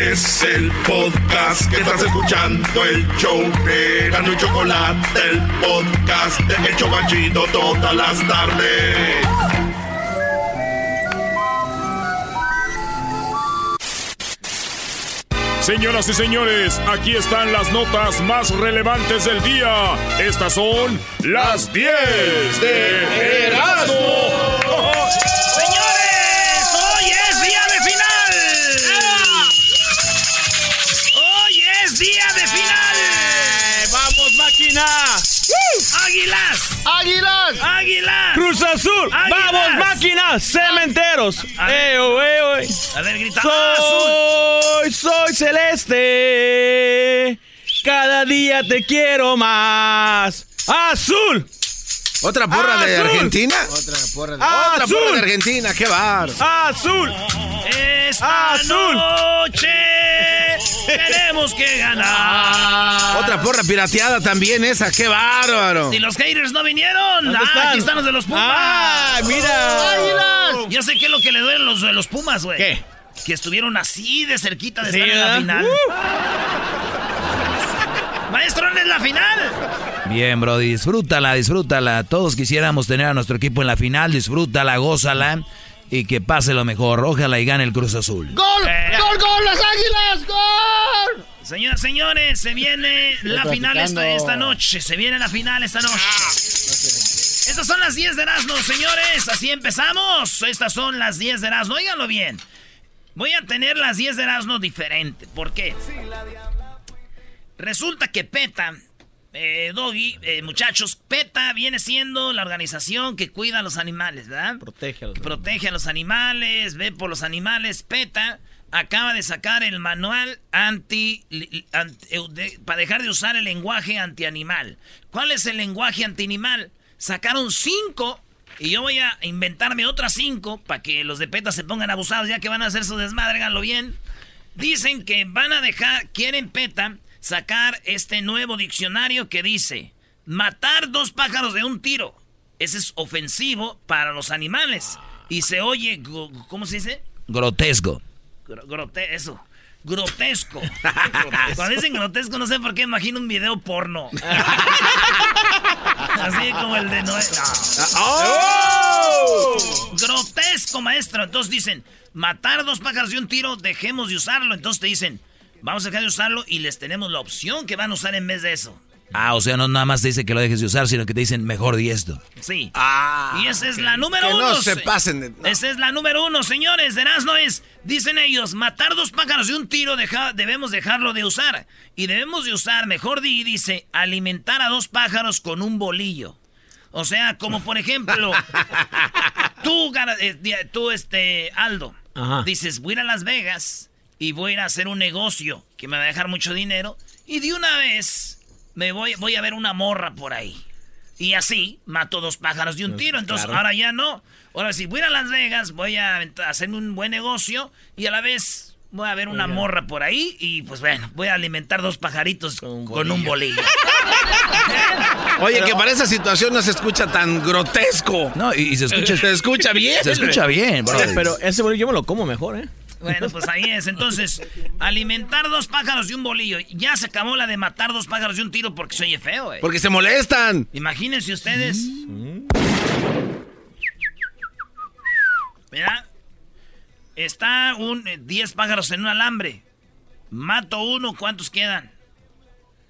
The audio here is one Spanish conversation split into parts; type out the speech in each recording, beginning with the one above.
Es el podcast que estás escuchando, el show de Gano y Chocolate, el podcast de El Chocachito todas las tardes. Señoras y señores, aquí están las notas más relevantes del día. Estas son las 10 de Erasmo. ¡Señores! ¡Águilas! ¡Águilas! ¡Águilas! ¡Cruz Azul! ¡Águilas! ¡Vamos, máquina! ¡Cementeros! ¡Eo, eo, eo! A ver, grita. ¡Ah, azul! Soy, soy celeste. Cada día te quiero más. ¡Azul! ¿Otra porra de. Argentina? Otra porra de... ¡Azul! Otra porra de Argentina, qué bar. ¡Azul! Esta Azul. noche tenemos que ganar. Otra porra pirateada también esa, qué bárbaro. Y los haters no vinieron. ¿Dónde Ah, están? aquí están los de los Pumas. ¡Ah, mira! Yo sé qué es lo que le duelen los de los Pumas, güey. ¿Qué? Que estuvieron así de cerquita de Sí, estar en la final. Maestro, ¿dónde es la final? Bien, bro, disfrútala, disfrútala. Todos quisiéramos tener a nuestro equipo en la final, disfrútala, gózala y que pase lo mejor. Ojalá y gane el Cruz Azul. ¡Gol! Eh. ¡Gol, gol! ¡Las águilas! ¡Gol! Señoras, señores, se viene la final esta, esta noche. Se viene la final esta noche. Estas son las 10 de Erasmo, señores. Así empezamos. Estas son las 10 de Erasmo. Óiganlo bien. Voy a tener las 10 de Erasmo diferente. ¿Por qué? Resulta que PETA, eh, Doggy, eh, muchachos, PETA viene siendo la organización que cuida a los animales, ¿verdad? Protege a los que protege a los animales, ve por los animales. PETA acaba de sacar el manual anti, eh, de- para dejar de usar el lenguaje antianimal. ¿Cuál es el lenguaje antianimal? Sacaron cinco y yo voy a inventarme otras cinco para que los de PETA se pongan abusados ya que van a hacer su desmadre, háganlo bien. Dicen que van a dejar, quieren PETA sacar este nuevo diccionario que dice matar dos pájaros de un tiro. Ese es ofensivo para los animales. Y se oye, ¿cómo se dice? Grotesco. Gro- grote eso. Grotesco. Cuando dicen grotesco, no sé por qué imagino un video porno. Así como el de Noé. No. Grotesco, maestro. Entonces dicen, matar dos pájaros de un tiro, dejemos de usarlo. Entonces te dicen, vamos a dejar de usarlo y les tenemos la opción que van a usar en vez de eso. Ah, o sea, no nada más te dice que lo dejes de usar, sino que te dicen mejor di esto. Sí. Ah, y esa es la número que uno. no se se- pasen de- no. Esa es la número uno, señores. De no es, dicen ellos, matar dos pájaros de un tiro deja- debemos dejarlo de usar. Y debemos de usar, mejor di, dice, alimentar a dos pájaros con un bolillo. O sea, como por ejemplo, tú, eh, tú, este, Aldo, Ajá. dices, voy a Las Vegas y voy a ir a hacer un negocio que me va a dejar mucho dinero. Y de una vez me voy, voy a ver una morra por ahí. Y así mato dos pájaros de un tiro. Entonces ahora ya no. Ahora si voy a ir a Las Vegas, voy a hacer un buen negocio y a la vez voy a ver una morra por ahí y pues bueno, voy a alimentar dos pajaritos con un bolillo. Oye, que para esa situación no se escucha tan grotesco. No, y, y se escucha, Se escucha bien. se escucha bien, bro. Pero ese bolillo yo me lo como mejor, ¿eh? Bueno, pues ahí es. Entonces, alimentar dos pájaros de un bolillo. Ya se acabó la de matar dos pájaros de un tiro porque se oye feo, eh. Porque se molestan. Imagínense ustedes. Mira, está un 10 pájaros en un alambre. Mato uno, ¿cuántos quedan?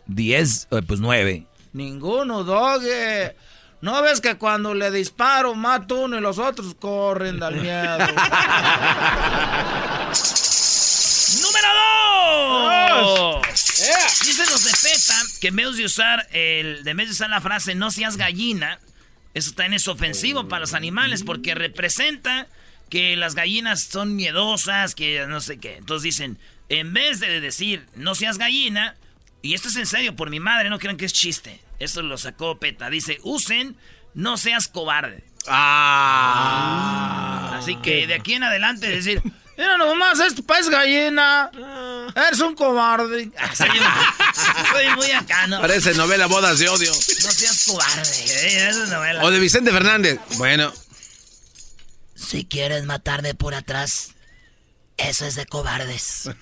Diez, eh, pues nueve. Ninguno, Doggy. ¿No ves que cuando le disparo mato uno y los otros corren del miedo? ¡Número dos! Dicen los de PETA que en vez de usar el, de vez de usar la frase no seas gallina, eso también es ofensivo para los animales porque representa que las gallinas son miedosas, que no sé qué. Entonces dicen, en vez de decir no seas gallina, y esto es en serio, por mi madre, no crean que es chiste. Esto lo sacó Peta. Dice, usen, no seas cobarde. Ah. Así que de aquí en adelante decir, Mira nomás, esto es gallina. Eres un cobarde. "Ah, soy, soy muy acá, ¿no? Parece novela Bodas de Odio. No seas cobarde. eh, Esa es novela. O de Vicente Fernández. Bueno. Si quieres matarme por atrás, eso es de cobardes.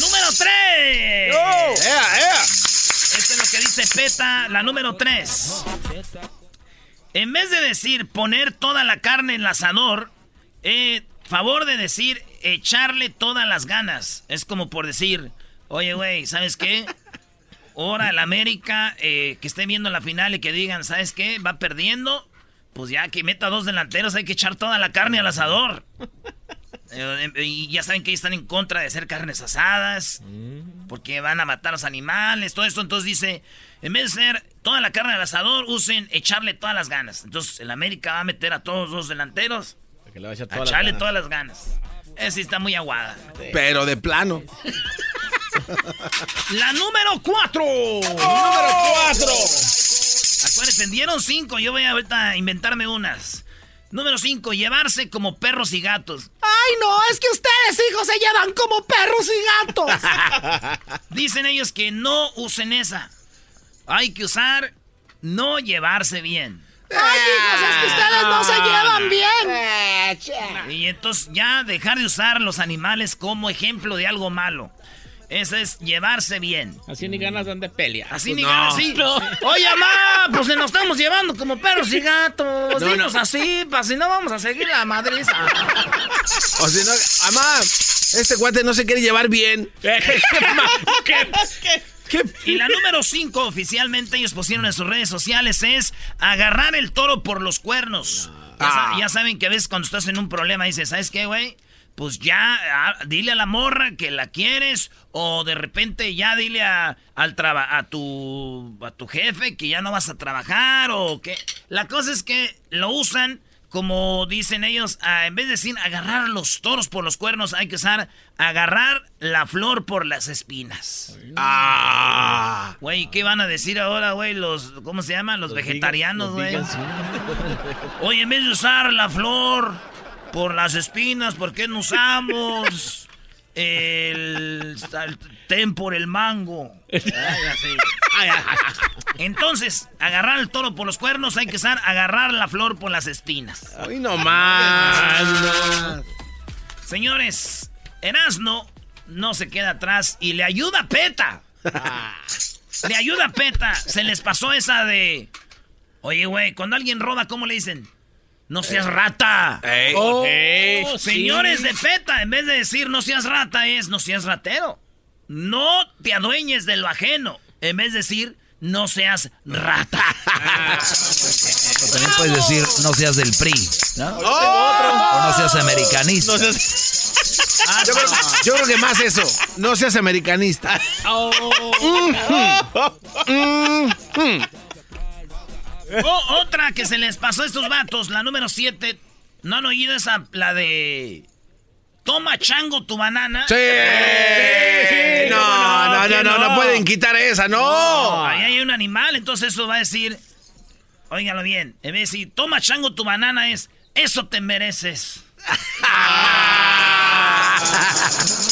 número 3. ¡Ea, ea! Esto es lo que dice PETA, la número 3. En vez de decir poner toda la carne en el asador, eh, favor de decir echarle todas las ganas. Es como por decir, oye, güey, ¿sabes qué? Ahora el América, eh, que esté viendo la final y que digan, ¿sabes qué? Va perdiendo. Pues ya que meta dos delanteros, hay que echar toda la carne al asador. Eh, y ya saben que ellos están en contra de hacer carnes asadas, porque van a matar a los animales, todo esto. Entonces dice, en vez de hacer toda la carne al asador, usen echarle todas las ganas. Entonces el América va a meter a todos los delanteros Que le va a echar a todas las echarle todas las ganas. Esa está muy aguada. Pero de plano. La número 4. Número cuatro. Acuérdense, dieron cinco. Yo voy a ahorita a inventarme unas. Número 5, llevarse como perros y gatos. Ay, no, es que ustedes, hijos, se llevan como perros y gatos. Dicen ellos que no usen esa. Hay que usar no llevarse bien. Ay, hijos, es que ustedes no se llevan bien. Y entonces ya dejar de usar los animales como ejemplo de algo malo. Eso es llevarse bien. Así ni ganas dan de pelea. Así ni No. ganas, sí. Oye, mamá, pues nos estamos llevando como perros y gatos. No, Dinos no. así, para si no vamos a seguir la madriza. O si no, mamá, este cuate no se quiere llevar bien. Y la número 5, oficialmente ellos pusieron en sus redes sociales, es agarrar el toro por los cuernos. Ya, sa- Ah. ya saben que a veces cuando estás en un problema dices, ¿sabes qué, güey? Pues ya, dile a la morra que la quieres, o de repente ya dile a, al traba- a, tu, a tu jefe que ya no vas a trabajar, o que... La cosa es que lo usan, como dicen ellos, en vez de decir agarrar los toros por los cuernos, hay que usar agarrar la flor por las espinas. Ah. Güey, ¿qué van a decir ahora, güey? Los, ¿cómo se llaman? Los, vegetarianos, güey. Oye, en vez de usar la flor por las espinas, ¿por qué no usamos el, el ten por el mango? Entonces, agarrar el toro por los cuernos, hay que usar agarrar la flor por las espinas. Hoy no más. Señores, Erasno no se queda atrás y le ayuda a Peta. Le ayuda a Peta. Se les pasó esa de. Oye, güey, cuando alguien roba, ¿cómo le dicen? No seas rata. Ey. Oh, Señores de Peta, en vez de decir no seas rata, es no seas ratero. No te adueñes de lo ajeno. En vez de decir no seas rata. O también puedes decir, no seas del PRI, ¿no? O no seas americanista. Yo creo, yo creo que más eso. No seas americanista. O- otra que se les pasó a estos vatos, la número 7. ¿No han oído esa, la de... Toma chango tu banana? Sí. No, no, no, no, no pueden quitar esa, no. Ahí hay un animal, entonces eso va a decir... Óigalo bien, en vez de decir, toma chango tu banana es, eso te mereces.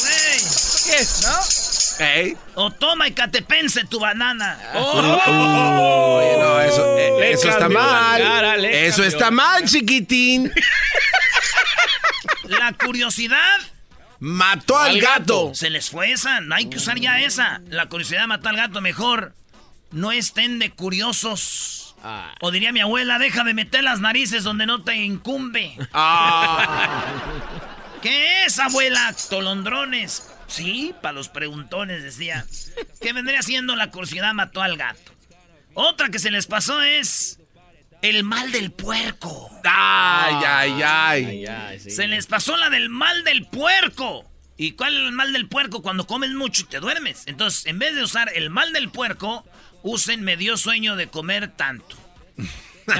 Güey, ¿no? O toma y catepense tu banana. Oye, no, eso, eh, eso está mal. cara, eso cambió. está mal, chiquitín. La curiosidad Mató al Al gato. Se les fue esa, no hay que usar ya esa. La curiosidad mata al gato mejor. No estén de curiosos. O diría mi abuela, deja de meter las narices donde no te incumbe. Ah. ¿Qué es, abuela? Tolondrones. Sí, para los preguntones decía. ¿Qué vendría siendo la curiosidad mató al gato? Otra que se les pasó es el mal del puerco. Ay, ay, ay. Se les pasó la del mal del puerco. ¿Y cuál es el mal del puerco? Cuando comes mucho y te duermes. Entonces, en vez de usar el mal del puerco, usen me dio sueño de comer tanto. me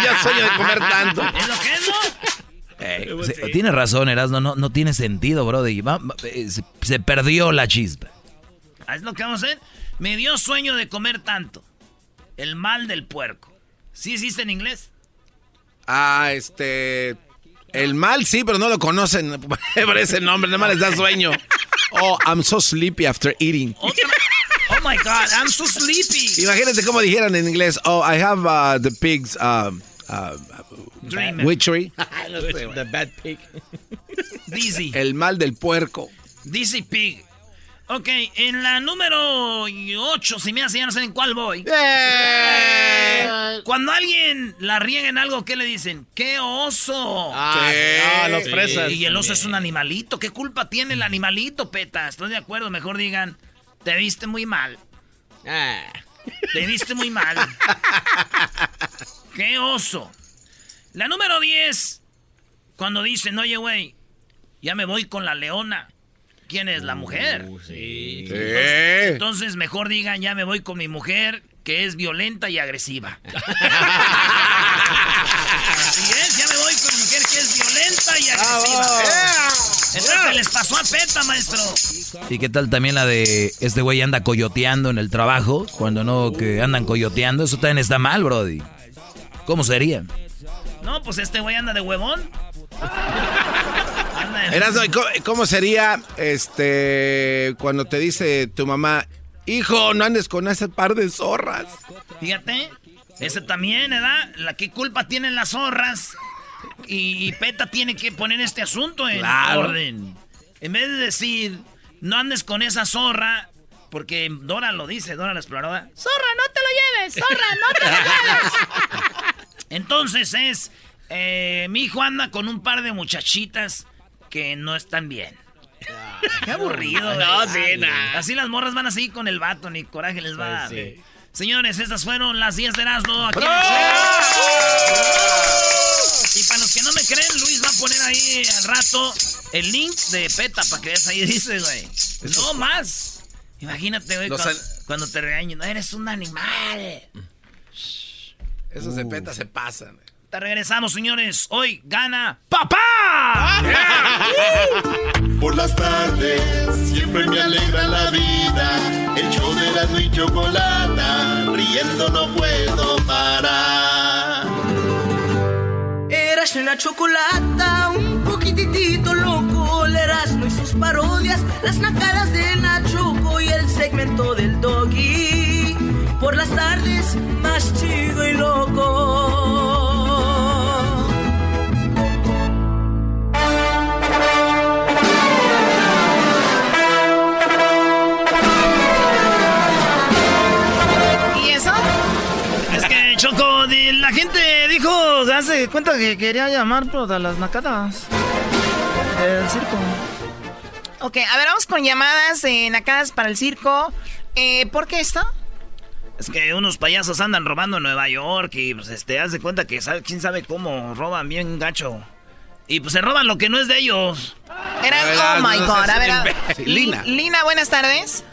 dio sueño de comer tanto. ¿Es lo que es, no? Eh, tiene razón, Erasmo, no, no tiene sentido, brody. Eh, se, se, perdió la chispa. Ah, es lo que vamos a hacer. Me dio sueño de comer tanto. El mal del puerco. ¿Sí existe en inglés? Ah, este... El mal sí, pero no lo conocen por ese nombre, nada más les da sueño. Oh, I'm so sleepy after eating. Oh my God, I'm so sleepy. Imagínate cómo dijeran en inglés, oh, I have uh, the pigs, um, uh, witchery. the bad pig. Dizzy. El mal del puerco. Dizzy pig. Ok, en la número 8, si me hace ya no sé en cuál voy. ¡Eh! Cuando alguien la riega en algo, ¿qué le dicen? ¡Qué oso! Ah, ah los fresas. Y el oso es un animalito. ¿Qué culpa tiene el animalito, peta? Estoy de acuerdo. Mejor digan, te viste muy mal. Ah. Te viste muy mal. ¡Qué oso! La número 10, cuando dicen, oye, güey, ya me voy con la leona. ¿Quién es la mujer? Uh, sí. Entonces, entonces, mejor digan, ya me voy con mi mujer, que es violenta y agresiva. Así es, ya me voy con mi mujer, que es violenta y agresiva. Entonces les pasó a Peta, maestro. ¿Y qué tal también la de este güey anda coyoteando en el trabajo? Cuando no, que andan coyoteando, eso también está mal, Brody. ¿Cómo sería? No, pues este güey anda de huevón. ¿cómo sería este cuando te dice tu mamá, hijo, no andes con ese par de zorras? Fíjate, ese también, ¿verdad? La qué culpa tienen las zorras. Y, Peta tiene que poner este asunto en orden. En vez de decir, no andes con esa zorra, porque Dora lo dice, Dora la exploradora. Zorra, no te lo lleves, zorra, no te lo lleves. Entonces es, eh, mi hijo anda con un par de muchachitas que no están bien. Qué aburrido. No, sí, nada. Así las morras van así con el vato, ni coraje les va. Señores, estas fueron las 10 de Erasmo aquí Y para los que no me creen, Luis va a poner ahí al rato el link de PETA para que veas ahí dice, güey. No más. Imagínate, güey, cuando, te regañen. No, eres un animal. Esos de PETA se pasan. Te regresamos, señores. Hoy gana papá. Por las tardes siempre me alegra la vida. El show de la y chocolata. Riendo no puedo parar. Eras una chocolata, un poquitito loco. El Erasmo y sus parodias, las nacadas de segmento del doggy. Por las tardes, más chido y loco. Choco, la gente dijo hace cuenta que quería llamar pero a las nacadas del circo. Ok, a ver, vamos con llamadas de nacadas para el circo. Eh, ¿Por qué esto? Es que unos payasos andan robando en Nueva York y pues este, haz de cuenta que sabe, quién sabe cómo roban bien gacho. Y pues se roban lo que no es de ellos. Era, oh my god, a ver, Lina. Lina, buenas tardes.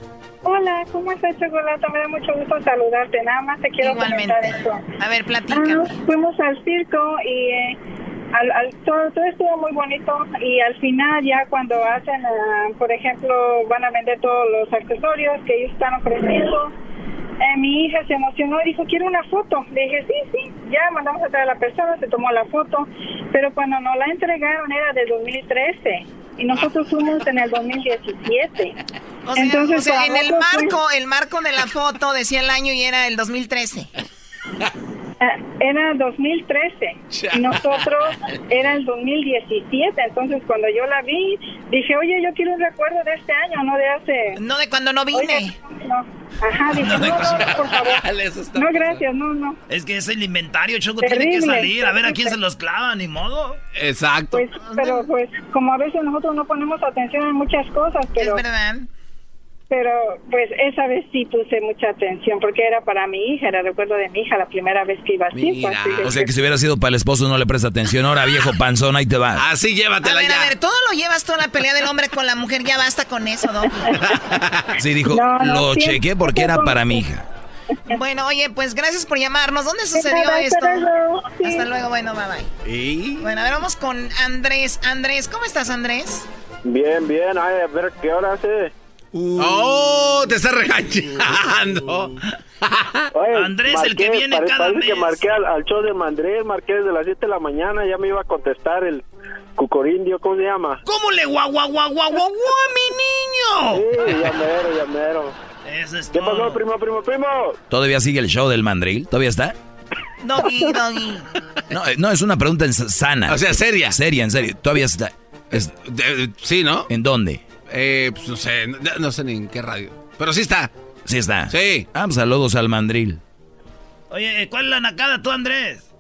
Hola, ¿cómo estás, Chocolata? Me da mucho gusto saludarte. Nada más te quiero comentar esto. A ver, platica. Ah, fuimos al circo y eh, al, todo, todo, estuvo muy bonito y al final ya cuando hacen, ah, por ejemplo, van a vender todos los accesorios que ellos están ofreciendo, eh, mi hija se emocionó y dijo, quiero una foto. Le dije, sí, sí, ya mandamos a traer a la persona, se tomó la foto, pero cuando nos la entregaron era de 2013 y nosotros fuimos en el 2017. Entonces, en el marco, el marco de la foto decía el año y era el 2013. Eh, Era 2013 y nosotros era el 2017. Entonces, cuando yo la vi, dije, oye, yo quiero un recuerdo de este año, no de hace. No de cuando no vine. Oye, no. Ajá, dije, no, no, no, por favor. No, gracias, no, no. Es que es el inventario, Choco, tiene que salir. A ver a quién se los clava, ni modo. Exacto. Pues, pero pues, como a veces nosotros no ponemos atención en muchas cosas, pero. Es verdad. Pero, pues, esa vez sí puse mucha atención, porque era para mi hija, era recuerdo de mi hija la primera vez que iba así. pues, así O sea que si hubiera sido para el esposo no le presta atención. Ahora viejo panzón, ahí te va. Así A llévatela ver, ya. a ver, todo lo llevas toda la pelea del hombre con la mujer, ya basta con eso, ¿no? Sí, dijo, No, no, lo siempre- chequé porque era para mi hija. Bueno, oye, pues gracias por llamarnos. ¿Dónde sucedió nada, esto? hasta luego, sí. Hasta luego, bueno, bye bye. ¿Y? Bueno, a ver, vamos con Andrés. Andrés, ¿cómo estás, Andrés? Bien, bien, ay, a ver qué hora hace. ¡Oh! Te está regañando. Oye, Andrés, el que viene pare- cada parece que mes. marqué al, al show de Mandrés, marqué desde las 7 de la mañana, ya me iba a contestar el cucorindio, ¿cómo se llama? ¿Cómo le guau, guau, guau, guau, guau, guau, mi niño? Sí, ya mero, ya mero. Eso es ¿Qué pasó, primo, primo, primo? ¿Todavía sigue el show del mandril? ¿Todavía está? Doggy, doggy. No, eh, no, es una pregunta sana. O sea, seria. Seria, en serio. ¿Todavía está? es- De- sí, ¿no? ¿En dónde? Eh, pues no sé, no, no sé ni en qué radio. Pero sí está. Sí está. Sí. Ah, pues saludos al mandril. Oye, ¿cuál es la nacada tú, Andrés?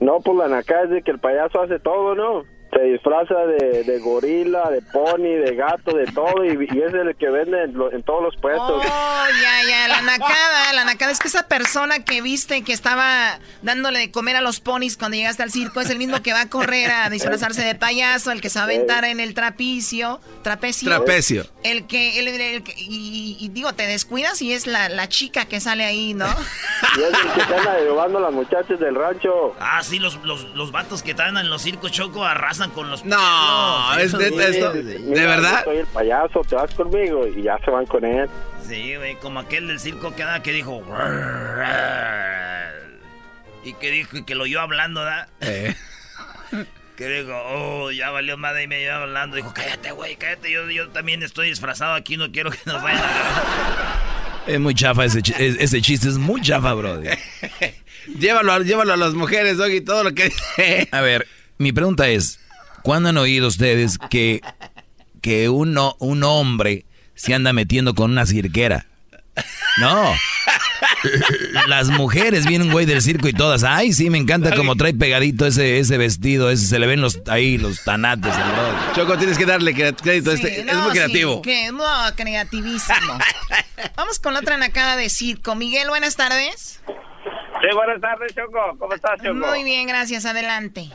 No, pues la naca es de que el payaso hace todo, ¿no? Se disfraza de, de gorila, de pony, de gato, de todo, y, y es el que vende en, lo- en todos los puestos. Oh, ya, ya, la nacada, la nacada es que esa persona que viste que estaba dándole de comer a los ponis cuando llegaste al circo es el mismo que va a correr a disfrazarse de payaso, el que se va a aventar en el trapicio, trapecio. Trapecio. El que, el, el que- y, y digo, te descuidas y es la, la chica que sale ahí, ¿no? Y es el que se anda llevando a las muchachas del rancho. Ah, sí, los, los, los vatos que están en los circos Choco arrasan con los No, pelos. es neta esto. Sí, ¿De mira, verdad? Soy el payaso, te vas conmigo, y ya se van con él. Sí, güey, como aquel del circo que, da, que dijo... Y que dijo y que lo oyó hablando, ¿da? Eh. Que dijo, oh, ya valió madre y me iba hablando. Dijo, cállate, güey, cállate. Yo, yo también estoy disfrazado aquí, no quiero que nos vayan a... Es muy chafa ese, es- ese chiste, es muy chafa, bro. Llévalo, a- llévalo a las mujeres, Doggy, todo lo que... A ver, mi pregunta es, ¿cuándo han oído ustedes que, que uno, un hombre se anda metiendo con una cirquera? No. Las mujeres vienen, güey, del circo y todas. Ay, sí, me encanta como trae pegadito ese, ese vestido, ese, se le ven los ahí los tanates. brother. Choco, tienes que darle crédito. Sí, este, es no, muy sí, creativo. que, no, creativísimo. Vamos con la otra nacada de circo. Miguel, buenas tardes. Sí, buenas tardes, Choco. ¿Cómo estás, Choco? Muy bien, gracias. Adelante.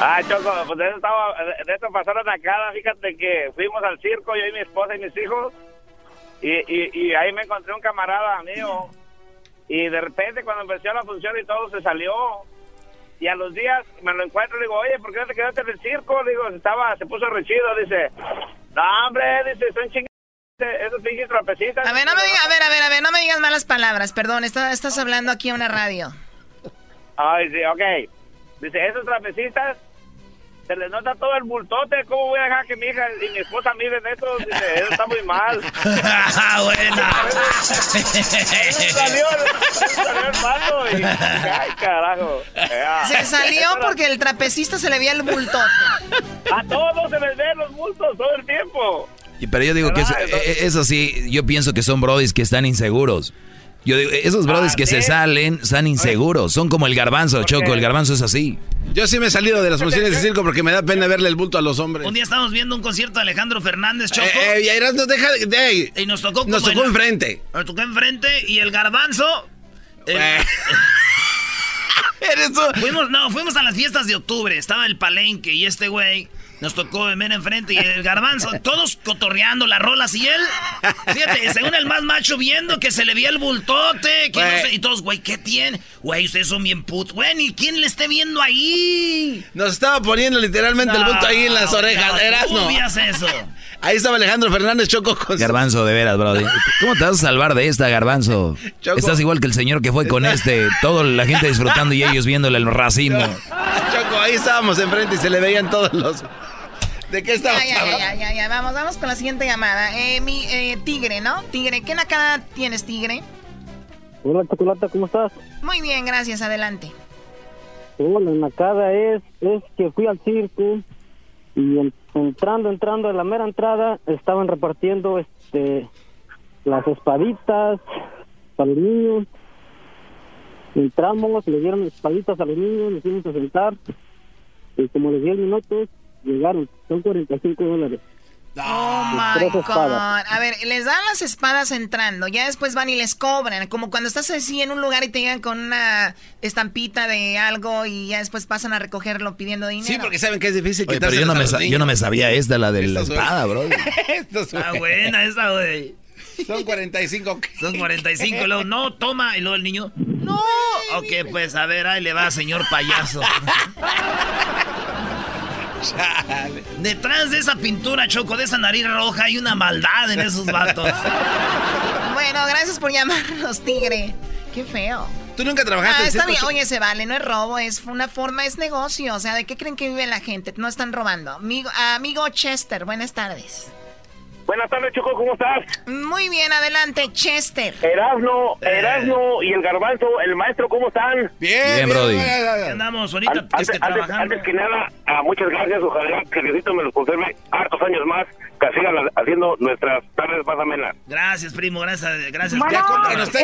Ah, Choco, pues de eso, estaba, de eso pasó la nacada. Fíjate que fuimos al circo, yo y mi esposa y mis hijos. Y, y, y ahí me encontré un camarada mío. Y de repente, cuando empezó la función y todo, se salió. Y a los días me lo encuentro y le digo, oye, ¿por qué no te quedaste en el circo? Digo, estaba, se puso rechido. Dice, no, hombre, dice, son chingados esos pinches. A ver, no me digas, a ver, a ver, a ver, no me digas malas palabras, perdón, está- estás hablando aquí a una radio. Ay, sí, ok. Dice, esos trapecistas, se les nota todo el bultote. ¿Cómo voy a dejar que mi hija y mi esposa miren eso? Dice, eso está muy mal. ¡Buena! salió, salió el pato y... Ay, carajo. Se salió porque el trapecista se le veía el bultote. A todos se les ven los bultos todo el tiempo. Pero yo digo que eso, eh, eso sí, yo pienso que son brodis que están inseguros. Yo digo, esos brodis que se salen están inseguros. Son como el garbanzo, Choco. El garbanzo es así. Yo sí me he salido de las funciones de circo porque me da pena verle el bulto a los hombres. Un día estábamos viendo un concierto de Alejandro Fernández, Choco. Eh, eh, y Erasmo, deja de- de- y nos tocó Nos tocó en- enfrente. Nos tocó enfrente y el garbanzo... el- Eres tú. Fuimos, no, fuimos a las fiestas de octubre. Estaba el palenque y este güey nos tocó ver enfrente y el garbanzo, todos cotorreando las rolas y él, fíjate, según el más macho viendo que se le veía el bultote, que no sé, y todos, güey, ¿qué tiene? Güey, ustedes son bien putos. Güey, ni quién le esté viendo ahí. Nos estaba poniendo literalmente el bulto ahí en las No, orejas. no. ¿cómo veías eso? Ahí estaba Alejandro Fernández Choco con Garbanzo, de veras, brody. ¿Cómo te vas a salvar de esta, Garbanzo? Choco. Estás igual que el señor que fue con este, toda la gente disfrutando y ellos viéndole el racimo. Choco, ahí estábamos enfrente y se le veían todos los. ¿De qué estamos ya, ya, hablando? ya, ya, ya, vamos, vamos con la siguiente llamada. Eh, mi eh, tigre, ¿no? Tigre, ¿qué nacada tienes, tigre? Hola, Chocolata, ¿cómo estás? Muy bien, gracias. Adelante. Hola, la nacada es, es que fui al circo y en- entrando, entrando a la mera entrada estaban repartiendo este las espaditas para los niños. Entramos, le dieron espaditas a los niños, nos fuimos a sentar y como les 10 minutos llegaron, son 45 dólares. Oh my God. A ver, les dan las espadas entrando, ya después van y les cobran. Como cuando estás así en un lugar y te llegan con una estampita de algo y ya después pasan a recogerlo pidiendo dinero. Sí, porque saben que es difícil Oye, pero yo no, a me yo no me sabía esta, la de la espada, bro. Estos, güey. Está buena esa, güey. Son 45. Son 45. y luego, no, toma. Y luego el niño, no. Ok, pues a ver, ahí le va, señor payaso. Detrás de esa pintura, Choco, de esa nariz roja, hay una maldad en esos vatos. Bueno, gracias por llamarnos, tigre. Qué feo. Tú nunca trabajaste Ah, está bien. Oye, se vale, no es robo, es una forma, es negocio. O sea, ¿de qué creen que vive la gente? No están robando. Amigo, amigo Chester, buenas tardes. Buenas tardes, Choco, ¿cómo estás? Muy bien, adelante, Chester. Erasno, Erasno y el Garbanzo, el maestro, ¿cómo están? Bien, Bien, Brody. ¿Qué andamos ahorita? An- es Antes, antes- trabajando. antes que nada, ah, muchas gracias. Ojalá que Diosito me los conserve hartos años más, sigan la- haciendo nuestras tardes más amenas. Gracias, primo, gracias. Gracias. Bueno, Ya ¿es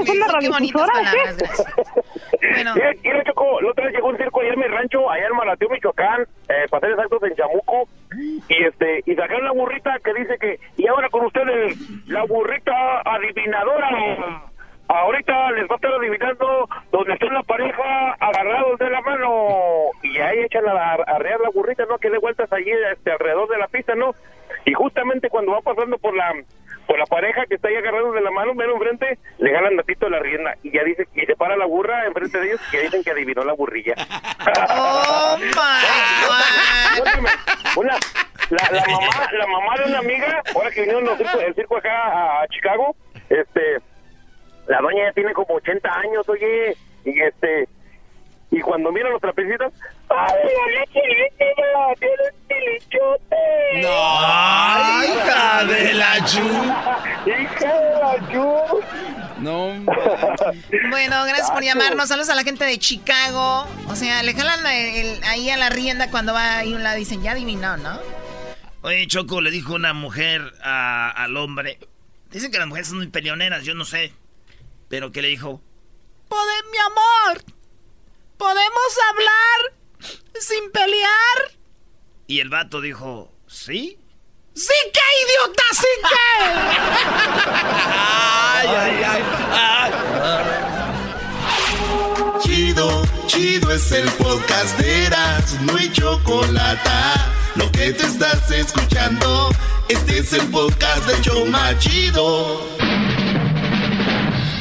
una Qué bonitas palabras, gracias. Bueno, Mira, mira, Choco, la otra vez llegó un circo allá en mi rancho, allá en Malateo, Michoacán, eh, para ser exactos en Chamuco, y este, y sacaron la burrita que dice que, y ahora con ustedes, la burrita adivinadora. Ahorita les va a estar adivinando donde está la pareja agarrados de la mano. Y ahí echan a, a arrear la burrita, ¿no? Que dé vueltas allí este, alrededor de la pista, ¿no? Y justamente cuando va pasando por la por la pareja que está ahí agarrados de la mano, mero enfrente, le ganan ratito la rienda. Y ya dice, y se para la burra enfrente de ellos, que dicen que adivinó la burrilla. oh my God. Una, la, la mamá, la mamá de una amiga, ahora que vinieron los circo- el circo acá a, a Chicago, este, la doña ya tiene como 80 años, oye, y este, y cuando miran los trapecitos, ¡ay, la leche líquida! ¡Tiene un tilichote! No, hija de la chu. ¡Hija de la chu! No, Bueno, gracias por llamarnos. Saludos a la gente de Chicago. O sea, le jalan el- el- ahí a la rienda cuando va ahí un lado. Dicen, ya adivinó, ¿no? Oye, Choco, le dijo una mujer a- al hombre. Dicen que las mujeres son muy peleoneras, yo no sé. Pero que le dijo. Pode- mi amor, ¿podemos hablar sin pelear? Y el vato dijo, ¿sí? ¡Sí que, idiota, sí que! ay, ay, ay. Chido, chido es el podcast de Eras, no hay chocolate. Lo que te estás escuchando, este es el podcast de Choma Chido.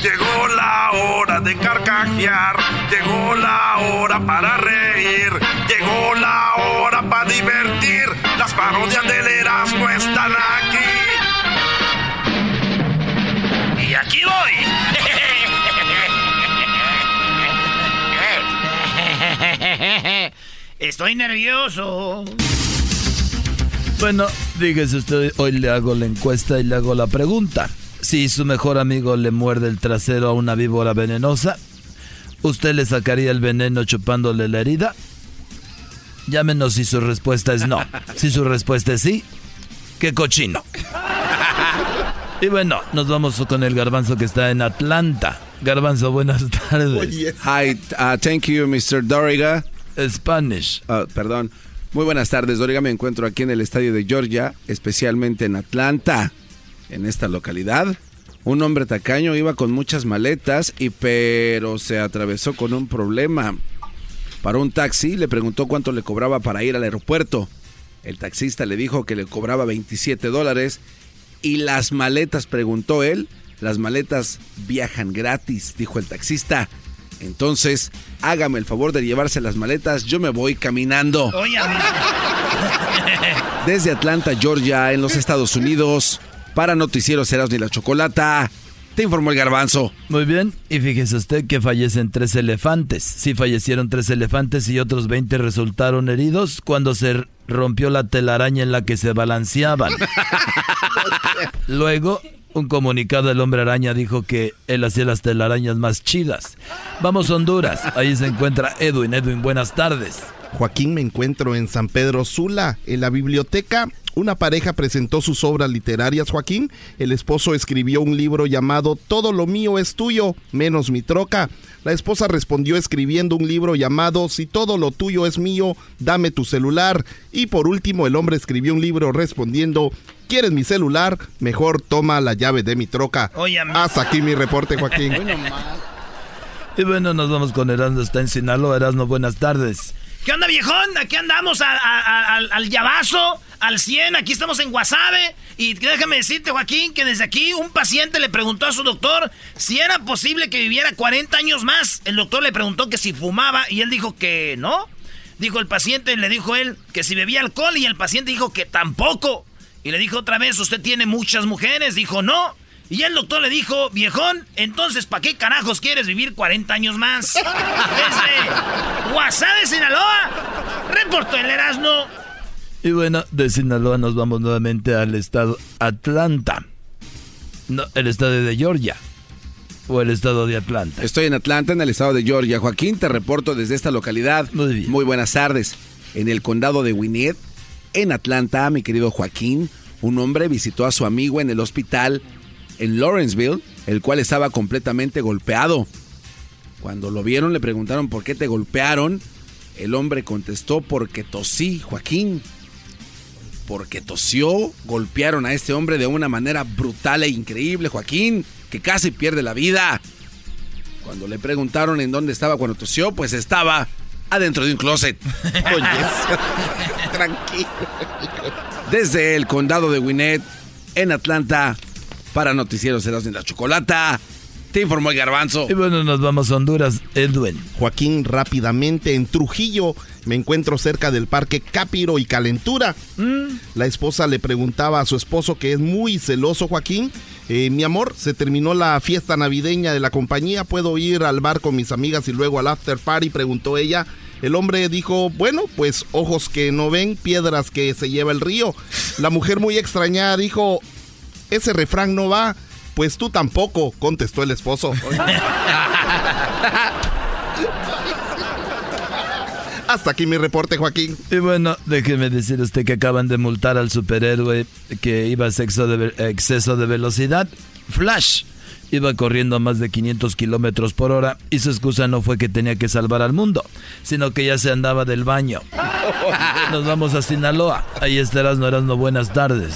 Llegó la hora de carcajear, llegó la hora para reír, llegó la hora para divertir. Las parodias del Erasmo están aquí. Y aquí voy. Estoy nervioso. Bueno, fíjese usted, hoy le hago la encuesta y le hago la pregunta. Si su mejor amigo le muerde el trasero a una víbora venenosa, ¿usted le sacaría el veneno chupándole la herida? Llámenos si su respuesta es no. Si su respuesta es sí, qué cochino. Y bueno, nos vamos con el garbanzo que está en Atlanta. Garbanzo, buenas tardes. Hi, uh, thank you, Mr. Doriga. Spanish. Ah, perdón. Muy buenas tardes, Doriga. Me encuentro aquí en el estadio de Georgia, especialmente en Atlanta, en esta localidad. Un hombre tacaño iba con muchas maletas y pero se atravesó con un problema. Paró un taxi, le preguntó cuánto le cobraba para ir al aeropuerto. El taxista le dijo que le cobraba 27 dólares y las maletas, preguntó él. Las maletas viajan gratis, dijo el taxista. Entonces, hágame el favor de llevarse las maletas, yo me voy caminando. Oye. Desde Atlanta, Georgia, en los Estados Unidos, para Noticieros Eras ni la Chocolata, te informó el garbanzo. Muy bien, y fíjese usted que fallecen tres elefantes. Sí fallecieron tres elefantes y otros 20 resultaron heridos cuando se rompió la telaraña en la que se balanceaban. Luego, un comunicado del hombre araña dijo que él hacía las telarañas más chidas. Vamos a Honduras, ahí se encuentra Edwin. Edwin, buenas tardes. Joaquín, me encuentro en San Pedro Sula, en la biblioteca. Una pareja presentó sus obras literarias, Joaquín. El esposo escribió un libro llamado Todo lo mío es tuyo, menos mi troca. La esposa respondió escribiendo un libro llamado Si todo lo tuyo es mío, dame tu celular. Y por último, el hombre escribió un libro respondiendo ¿Quieres mi celular? Mejor toma la llave de mi troca. Hasta aquí mi reporte, Joaquín. y bueno, nos vamos con Erasmo, está en Sinaloa. Erasmo, buenas tardes. ¿Qué onda, viejón? Aquí andamos al, al llavazo, al 100. Aquí estamos en Guasave. Y déjame decirte, Joaquín, que desde aquí un paciente le preguntó a su doctor si era posible que viviera 40 años más. El doctor le preguntó que si fumaba y él dijo que no. Dijo el paciente, le dijo él que si bebía alcohol y el paciente dijo que tampoco. Y le dijo otra vez, ¿usted tiene muchas mujeres? Dijo, no. Y el doctor le dijo, viejón, entonces, ¿para qué carajos quieres vivir 40 años más? Desde Guasave, Sinaloa, reportó el Erasmo. Y bueno, de Sinaloa nos vamos nuevamente al estado Atlanta. No, el estado de Georgia. O el estado de Atlanta. Estoy en Atlanta, en el estado de Georgia. Joaquín, te reporto desde esta localidad. Muy bien. Muy buenas tardes. En el condado de Winnet, en Atlanta, mi querido Joaquín, un hombre visitó a su amigo en el hospital en Lawrenceville, el cual estaba completamente golpeado. Cuando lo vieron le preguntaron por qué te golpearon. El hombre contestó porque tosí, Joaquín. Porque tosió, golpearon a este hombre de una manera brutal e increíble, Joaquín, que casi pierde la vida. Cuando le preguntaron en dónde estaba cuando tosió, pues estaba adentro de un closet. Tranquilo. Desde el condado de Winnet, en Atlanta, para Noticieros Eras de la Chocolata. Te informó el garbanzo. Y bueno, nos vamos a Honduras, Edwin. Joaquín, rápidamente en Trujillo. Me encuentro cerca del parque Capiro y Calentura. Mm. La esposa le preguntaba a su esposo, que es muy celoso, Joaquín. Eh, mi amor, se terminó la fiesta navideña de la compañía. ¿Puedo ir al bar con mis amigas y luego al after party? Preguntó ella. El hombre dijo, bueno, pues ojos que no ven, piedras que se lleva el río. La mujer muy extrañada dijo, ese refrán no va. Pues tú tampoco, contestó el esposo. Hasta aquí mi reporte, Joaquín. Y bueno, déjeme decir usted que acaban de multar al superhéroe que iba a exceso de, exceso de velocidad. Flash iba corriendo a más de 500 kilómetros por hora y su excusa no fue que tenía que salvar al mundo, sino que ya se andaba del baño. Nos vamos a Sinaloa. Ahí estarás, no eras no buenas tardes.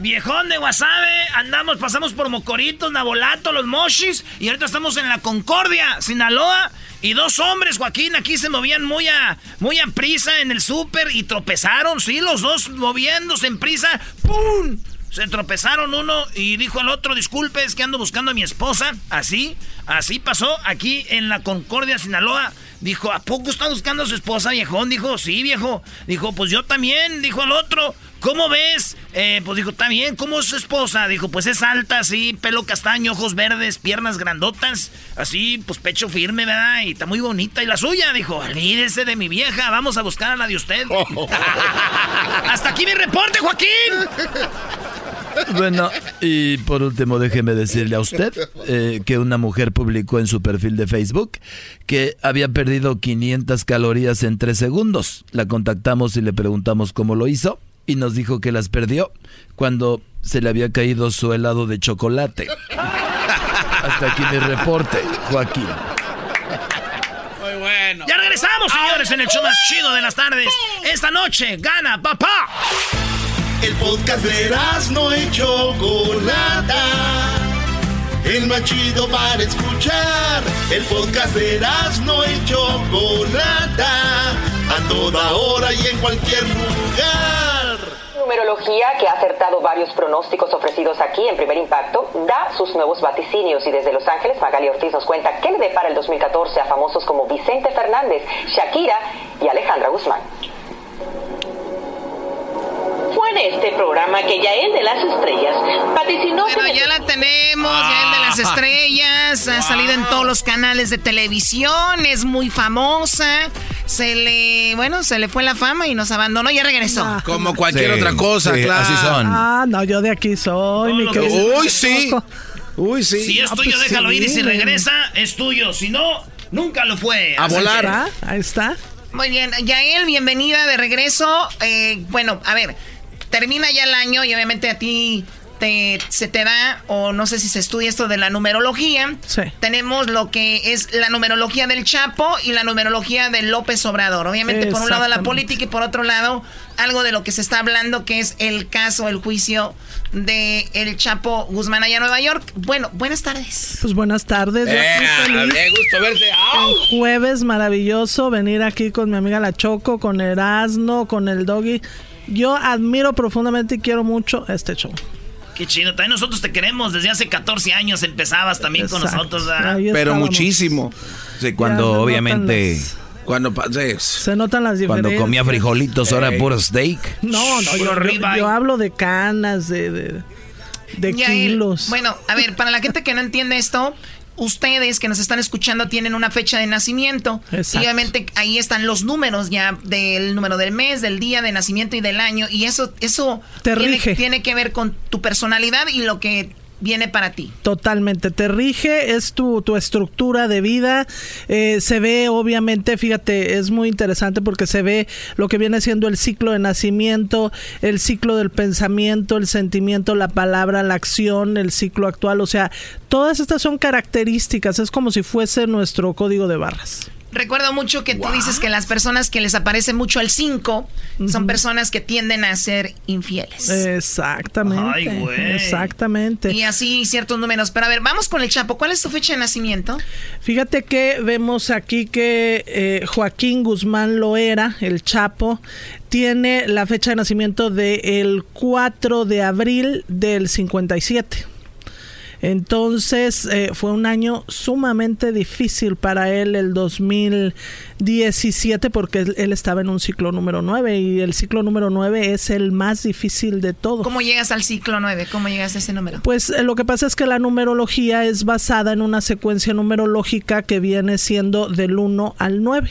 Viejón de Guasave, andamos, pasamos por Mocoritos, Nabolato, Los Mochis, y ahorita estamos en la Concordia, Sinaloa, y dos hombres, Joaquín, aquí se movían muy a, muy a prisa en el súper y tropezaron, sí, los dos moviéndose en prisa, ¡pum! Se tropezaron uno y dijo el otro, disculpe, es que ando buscando a mi esposa. Así, así pasó aquí en la Concordia, Sinaloa. Dijo, ¿a poco está buscando a su esposa, viejón? Dijo, sí, viejo. Dijo, pues yo también. Dijo el otro, ¿cómo ves? Eh, pues dijo, está bien, ¿cómo es su esposa? Dijo, pues es alta, así, pelo castaño, ojos verdes, piernas grandotas, así, pues pecho firme, ¿verdad? Y está muy bonita. ¿Y la suya? Dijo, olvídese de mi vieja, vamos a buscar a la de usted. Hasta aquí mi reporte, Joaquín. Bueno, y por último déjeme decirle a usted eh, que una mujer publicó en su perfil de Facebook que había perdido 500 calorías en 3 segundos. La contactamos y le preguntamos cómo lo hizo y nos dijo que las perdió cuando se le había caído su helado de chocolate. Hasta aquí mi reporte, Joaquín. Muy bueno. Ya regresamos, señores, en el show más chido de las tardes. Esta noche gana papá. El podcast de no y Chocolata. El más chido para escuchar. El podcast de no y Chocolata. A toda hora y en cualquier lugar. Numerología, que ha acertado varios pronósticos ofrecidos aquí en Primer Impacto, da sus nuevos vaticinios. Y desde Los Ángeles Magali Ortiz nos cuenta qué le depara el 2014 a famosos como Vicente Fernández, Shakira y Alejandra Guzmán fue en este programa que Yael de las Estrellas vaticinó... Pero ya la tenemos, Yael de las ah. Estrellas, ha salido en todos los canales de televisión, es muy famosa. se le, bueno, se le fue la fama y nos abandonó y ya regresó. Como cualquier otra cosa, sí, claro. así son. Ah, no, yo de aquí soy, mi querido. Uy, sí. Uy, sí. Si es Ah, tuyo, pues déjalo sí, ir. Y si regresa, es tuyo. Si no, nunca lo fue. A Así volar. que- Ah, Ahí está. Muy bien, Yael, bienvenida de regreso. Eh, bueno, a ver, termina ya el año y obviamente a ti te, se te da, o no sé si se estudia esto de la numerología. Sí. Tenemos lo que es la numerología del Chapo y la numerología de López Obrador. Obviamente, por un lado la política y por otro lado algo de lo que se está hablando, que es el caso, el juicio de el Chapo Guzmán allá en Nueva York. Bueno, buenas tardes. Pues buenas tardes. Eh, gusto verte. ¡Au! Un jueves maravilloso venir aquí con mi amiga La Choco, con Erasno, con el Doggy. Yo admiro profundamente y quiero mucho este show. Qué chido. También nosotros te queremos. Desde hace 14 años empezabas también con Exacto. nosotros. ¿verdad? Ahí Pero muchísimo. Sí, cuando Ya obviamente, las- Cuando pases. Se notan las diferencias. cuando comía frijolitos, ahora puro steak. No, no, yo, yo- yo hablo de canas, de, de, de kilos. Bueno, a ver, para la gente que no entiende esto, ustedes que nos están escuchando tienen una fecha de nacimiento. Exacto. Y obviamente ahí están los números ya del número del mes, del día de nacimiento y del año. Y eso, eso Te tiene, rige. tiene que ver con tu personalidad y lo que viene para ti. Totalmente, te rige, es tu, tu estructura de vida, eh, se ve obviamente, fíjate, es muy interesante porque se ve lo que viene siendo el ciclo de nacimiento, el ciclo del pensamiento, el sentimiento, la palabra, la acción, el ciclo actual, o sea, todas estas son características, es como si fuese nuestro código de barras. Recuerdo mucho que tú dices que las personas que les aparece mucho el 5 son personas que tienden a ser infieles. Exactamente. Ay, güey. Exactamente. Y así ciertos números. Pero a ver, vamos con el Chapo. ¿Cuál es tu fecha de nacimiento? Fíjate que vemos aquí que eh, Joaquín Guzmán Loera, el Chapo, tiene la fecha de nacimiento del 4 de abril del 57. Entonces eh, fue un año sumamente difícil para él el 2017 porque él, estaba en un ciclo número 9 y el ciclo número 9 es el más difícil de todos. ¿Cómo llegas al ciclo 9? ¿Cómo llegas a ese número? Pues eh, lo que pasa es que la numerología es basada en una secuencia numerológica que viene siendo del 1 al 9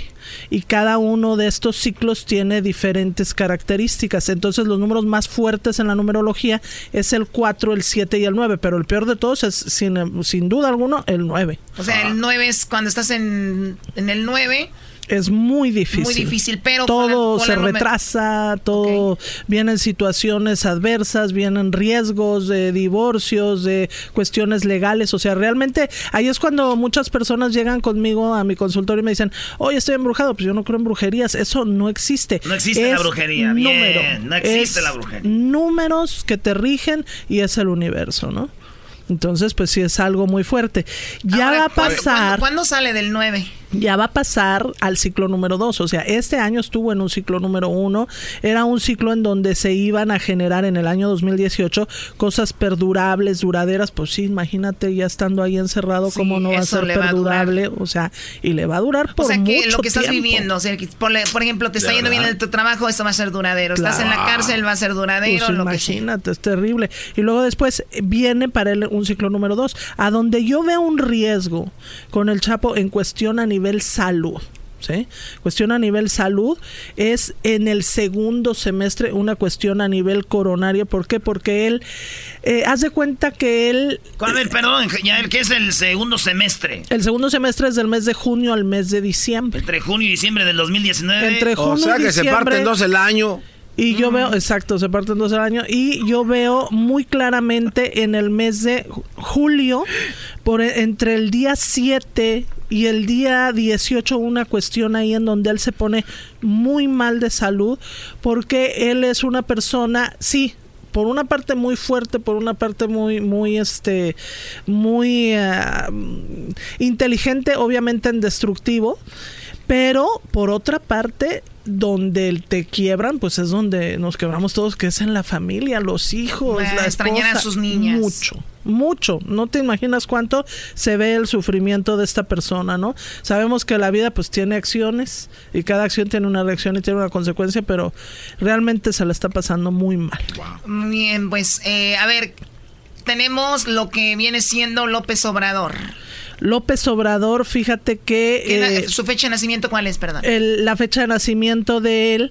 y cada uno de estos ciclos tiene diferentes características. Entonces los números más fuertes en la numerología es el 4, el 7 y el 9, pero el peor de todos es sin, sin duda alguno el 9. O sea, el 9 es cuando estás en, en el 9. Es muy difícil. Muy difícil, pero todo con la- con se retrasa, todo vienen situaciones adversas, vienen riesgos de divorcios, de cuestiones legales, o sea, realmente ahí es cuando muchas personas llegan conmigo a mi consultorio y me dicen, "Oye, estoy embrujado", pues yo no creo en brujerías, eso no existe. No existe la brujería, bien, no existe es la brujería. Números que te rigen y es el universo, ¿no? Entonces, pues sí es algo muy fuerte. Ya Ahora, va a ¿cuándo- pasar ¿cuándo, cuándo sale del 9? Ya va a pasar al ciclo número 2. O sea, este año estuvo en un ciclo número 1. Era un ciclo en donde se iban a generar en el año 2018 cosas perdurables, duraderas. Pues sí, imagínate ya estando ahí encerrado, cómo no va a ser a perdurable. o sea, y le va a durar por O sea, que mucho lo que estás tiempo. viviendo, o sea, que por, por ejemplo, te está ¿De yendo bien en tu trabajo, esto va a ser duradero. Estás en la Claro. cárcel, va a ser duradero, Pues lo que sea. imagínate, es terrible. Y luego después viene para él un ciclo número dos, a donde yo veo un riesgo con el Chapo en cuestión a nivel salud. ¿Sí? Cuestión a nivel salud es en el segundo semestre una cuestión a nivel coronario. ¿Por qué? Porque él, eh, haz de cuenta que él, A ver, perdón, ya el que es el segundo semestre. el segundo semestre es del mes de junio al mes de diciembre. Entre junio y diciembre del 2019. Entre junio O sea y que se diciembre- parte en dos el año. Y Mm. yo veo, exacto, se parten dos al año. Y yo veo muy claramente en el mes de ju- julio, por e- entre el día 7 y el día 18, una cuestión ahí en donde él se pone muy mal de salud, porque él es una persona, sí. Por una parte muy fuerte, por una parte muy, muy, este, muy ah, inteligente, obviamente en destructivo, pero por otra parte, donde te quiebran, pues es donde nos quebramos todos, que es en la familia, los hijos, Bueno, la extrañar a esposa. sus niñas. Mucho, mucho. No te imaginas cuánto se ve el sufrimiento de esta persona, ¿no? Sabemos que la vida pues tiene acciones y cada acción tiene una reacción y tiene una consecuencia, pero realmente se la está pasando muy mal. Bien, pues, eh, a ver, tenemos lo que viene siendo López Obrador. López Obrador, fíjate que... Eh, ¿Su fecha de nacimiento cuál es, perdón? la fecha de nacimiento de él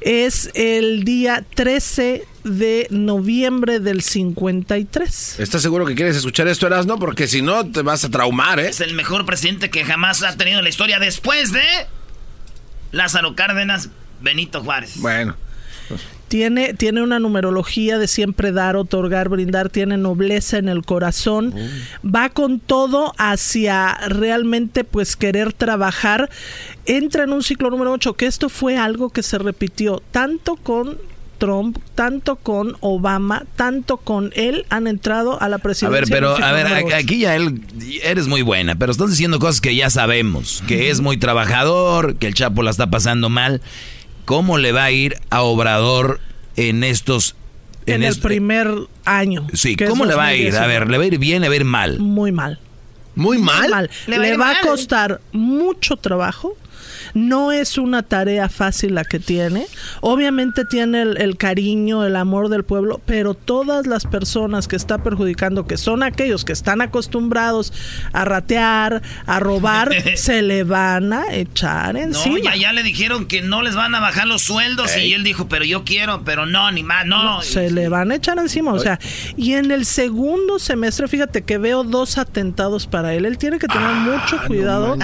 es el día 13 de noviembre del 53. ¿Estás seguro que quieres escuchar esto, Erasno? Porque si no, te vas a traumar, ¿eh? Es el mejor presidente que jamás ha tenido la historia después de Lázaro Cárdenas, Benito Juárez. Bueno. Tiene, tiene una numerología de siempre dar, otorgar, brindar, tiene nobleza en el corazón, oh. va con todo hacia realmente pues querer trabajar, entra en un ciclo número 8, que esto fue algo que se repitió tanto con Trump, tanto con Obama, tanto con él han entrado a la presidencia. A ver, pero a ver, aquí ya él eres muy buena, pero estás diciendo cosas que ya sabemos, que es muy trabajador, que el Chapo la está pasando mal. ¿Cómo le va a ir a Obrador en estos en, el primer año? Sí, ¿cómo le va a ir? A ver, ¿le va a ir bien, le va a ir mal? Muy mal. ¿Muy mal? Le, va, a costar mucho trabajo no es una tarea fácil la que tiene. Obviamente tiene el, cariño, el amor del pueblo, pero todas las personas que está perjudicando, que son aquellos que están acostumbrados a ratear, a robar, se le van a echar encima. No, ya, le dijeron que no les van a bajar los sueldos y él dijo, pero yo quiero, pero no, ni más, no. se le van a echar encima, o sea, y en el segundo semestre, fíjate que veo dos atentados para él. Él tiene que tener ah, mucho cuidado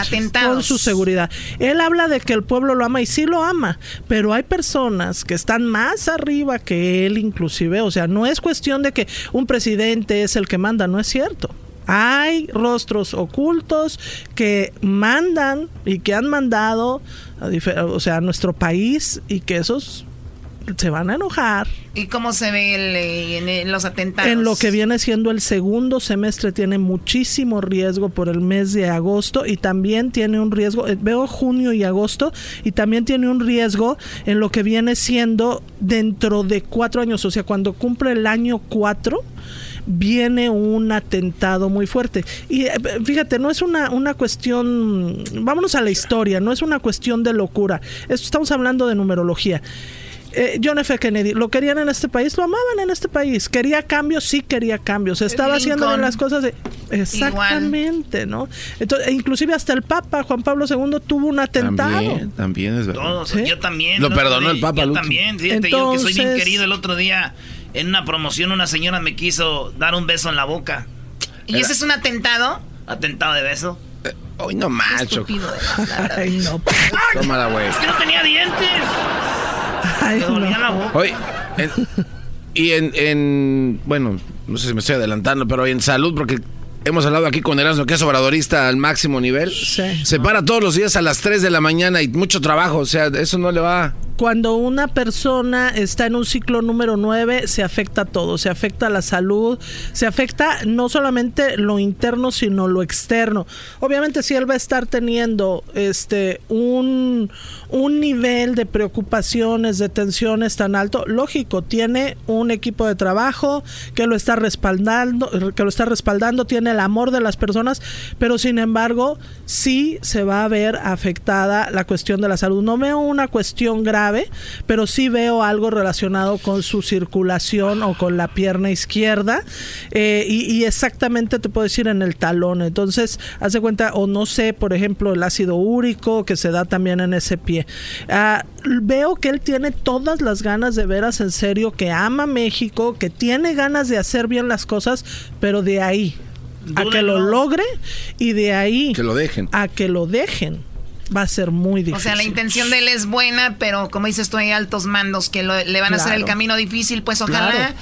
con su seguridad. Él habla de que el pueblo lo ama y sí lo ama, pero hay personas que están más arriba que él inclusive, o sea, no es cuestión de que un presidente es el que manda, no es cierto. Hay rostros ocultos que mandan y que han mandado, o sea, a nuestro país y que esos se van a enojar. ¿Y cómo se ve en, los atentados? En lo que viene siendo el segundo semestre tiene muchísimo riesgo por el mes de agosto y también tiene un riesgo, eh, veo junio y agosto, y también tiene un riesgo en lo que viene siendo dentro de cuatro años, o sea, cuando cumple el año cuatro viene un atentado muy fuerte. Y eh, fíjate, no es una, una cuestión, vámonos a la historia, no es una cuestión de locura. Esto estamos hablando de numerología eh, John F. Kennedy, ¿lo querían en este país? Lo amaban en este país. ¿Quería cambios? Sí quería cambios. Estaba haciendo las cosas de... Exactamente, ¿no? Entonces, e inclusive hasta el Papa, Juan Pablo II, tuvo un atentado. También, también es verdad. Todos, yo también. Lo perdonó el Papa. Yo también, fíjate, yo que soy bien querido el otro día, en una promoción una señora me quiso dar un beso en la boca. ¿Y ese es un atentado? Atentado de beso. Eh, hoy no macho. Ay, no. Tómala, güey. Es que no tenía dientes. Oye, y en, en, bueno, no sé si me estoy adelantando, pero en salud, porque hemos hablado aquí con Erasmo, que es obradorista al máximo nivel. Se para todos los días a las 3 de la mañana y mucho trabajo, o sea, eso no le va cuando una persona está en un ciclo número 9, se afecta todo, se afecta la salud, se afecta no solamente lo interno, sino lo externo. Obviamente si él va a estar teniendo este un, un nivel de preocupaciones, de tensiones tan alto, lógico, tiene un equipo de trabajo que lo está respaldando, que lo está respaldando, tiene el amor de las personas, pero sin embargo, sí se va a ver afectada la cuestión de la salud. No veo una cuestión grave pero sí veo algo relacionado con su circulación o con la pierna izquierda eh, y, exactamente te puedo decir en el talón. Entonces, hace cuenta, o no sé, por ejemplo, el ácido úrico que se da también en ese pie. Ah, veo que él tiene todas las ganas de veras en serio, que ama México, que tiene ganas de hacer bien las cosas, pero de ahí a que lo logre y de ahí que lo dejen. a que lo dejen va a ser muy difícil. O sea, la intención de él es buena, pero como dices tú, hay altos mandos que le van a hacer el camino difícil, pues ojalá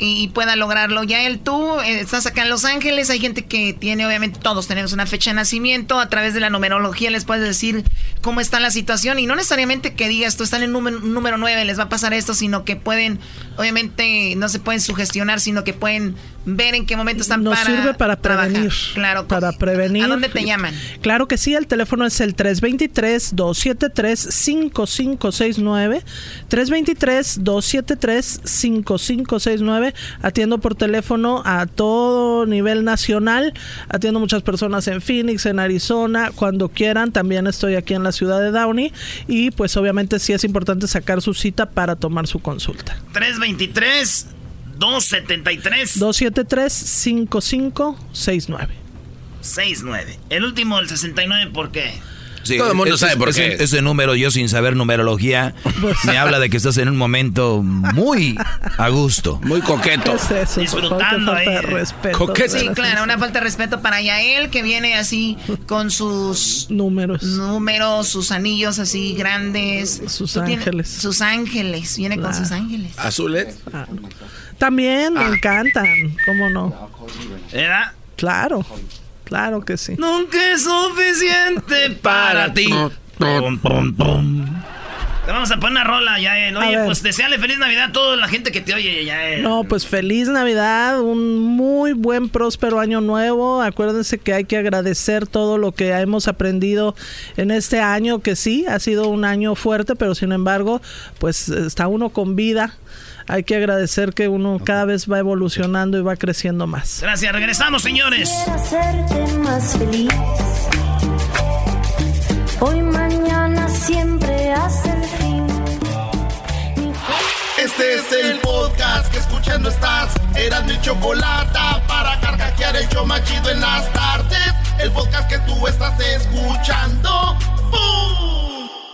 y, pueda lograrlo. Ya él, tú, eh, estás acá en Los Ángeles, hay gente que tiene, obviamente todos tenemos una fecha de nacimiento, a través de la numerología les puedes decir cómo está la situación y no necesariamente que digas tú están en número, número 9, les va a pasar esto, sino que pueden, obviamente no se pueden sugestionar, sino que pueden ver en qué momento están Nos sirve para prevenir. Claro. Para prevenir. ¿A dónde te llaman? Claro que sí, el teléfono es el 323-273-5569. 323-273-5569. Atiendo por teléfono a todo nivel nacional. Atiendo muchas personas en Phoenix, en Arizona, cuando quieran. También estoy aquí en la ciudad de Downey. Y pues obviamente sí es importante sacar su cita para tomar su consulta. 323 273 273 5569. 69. El último, el 69, ¿por qué? Sí, Todo el mundo sabe por qué. Ese, número, yo sin saber numerología, me habla de que estás en un momento muy a gusto. Muy coqueto. Disfrutando ahí. Respeto, Sí, claro, una falta de respeto para Yael, que viene así con sus números. Números, sus anillos así grandes. Sus ángeles. sus ángeles. Viene con sus ángeles. ¿Azules? Ah. También me ah. encantan, ¿cómo no? ¿Era? Claro. Claro que sí. Nunca es suficiente para ti. Te vamos a poner una rola, Yael. Oye, pues deseale feliz Navidad a toda la gente que te oye, Yael. No, pues feliz Navidad, un muy buen, próspero año nuevo. Acuérdense que hay que agradecer todo lo que hemos aprendido en este año, que sí, ha sido un año fuerte, pero sin embargo, pues está uno con vida hay que agradecer que uno cada vez va evolucionando y va creciendo más. Gracias, regresamos, señores. más feliz. Hoy, mañana, siempre hace el fin. Este es el podcast que escuchando estás. Eran mi chocolate para carcajear el yo machido en las tardes. El podcast que tú estás escuchando. ¡Bum!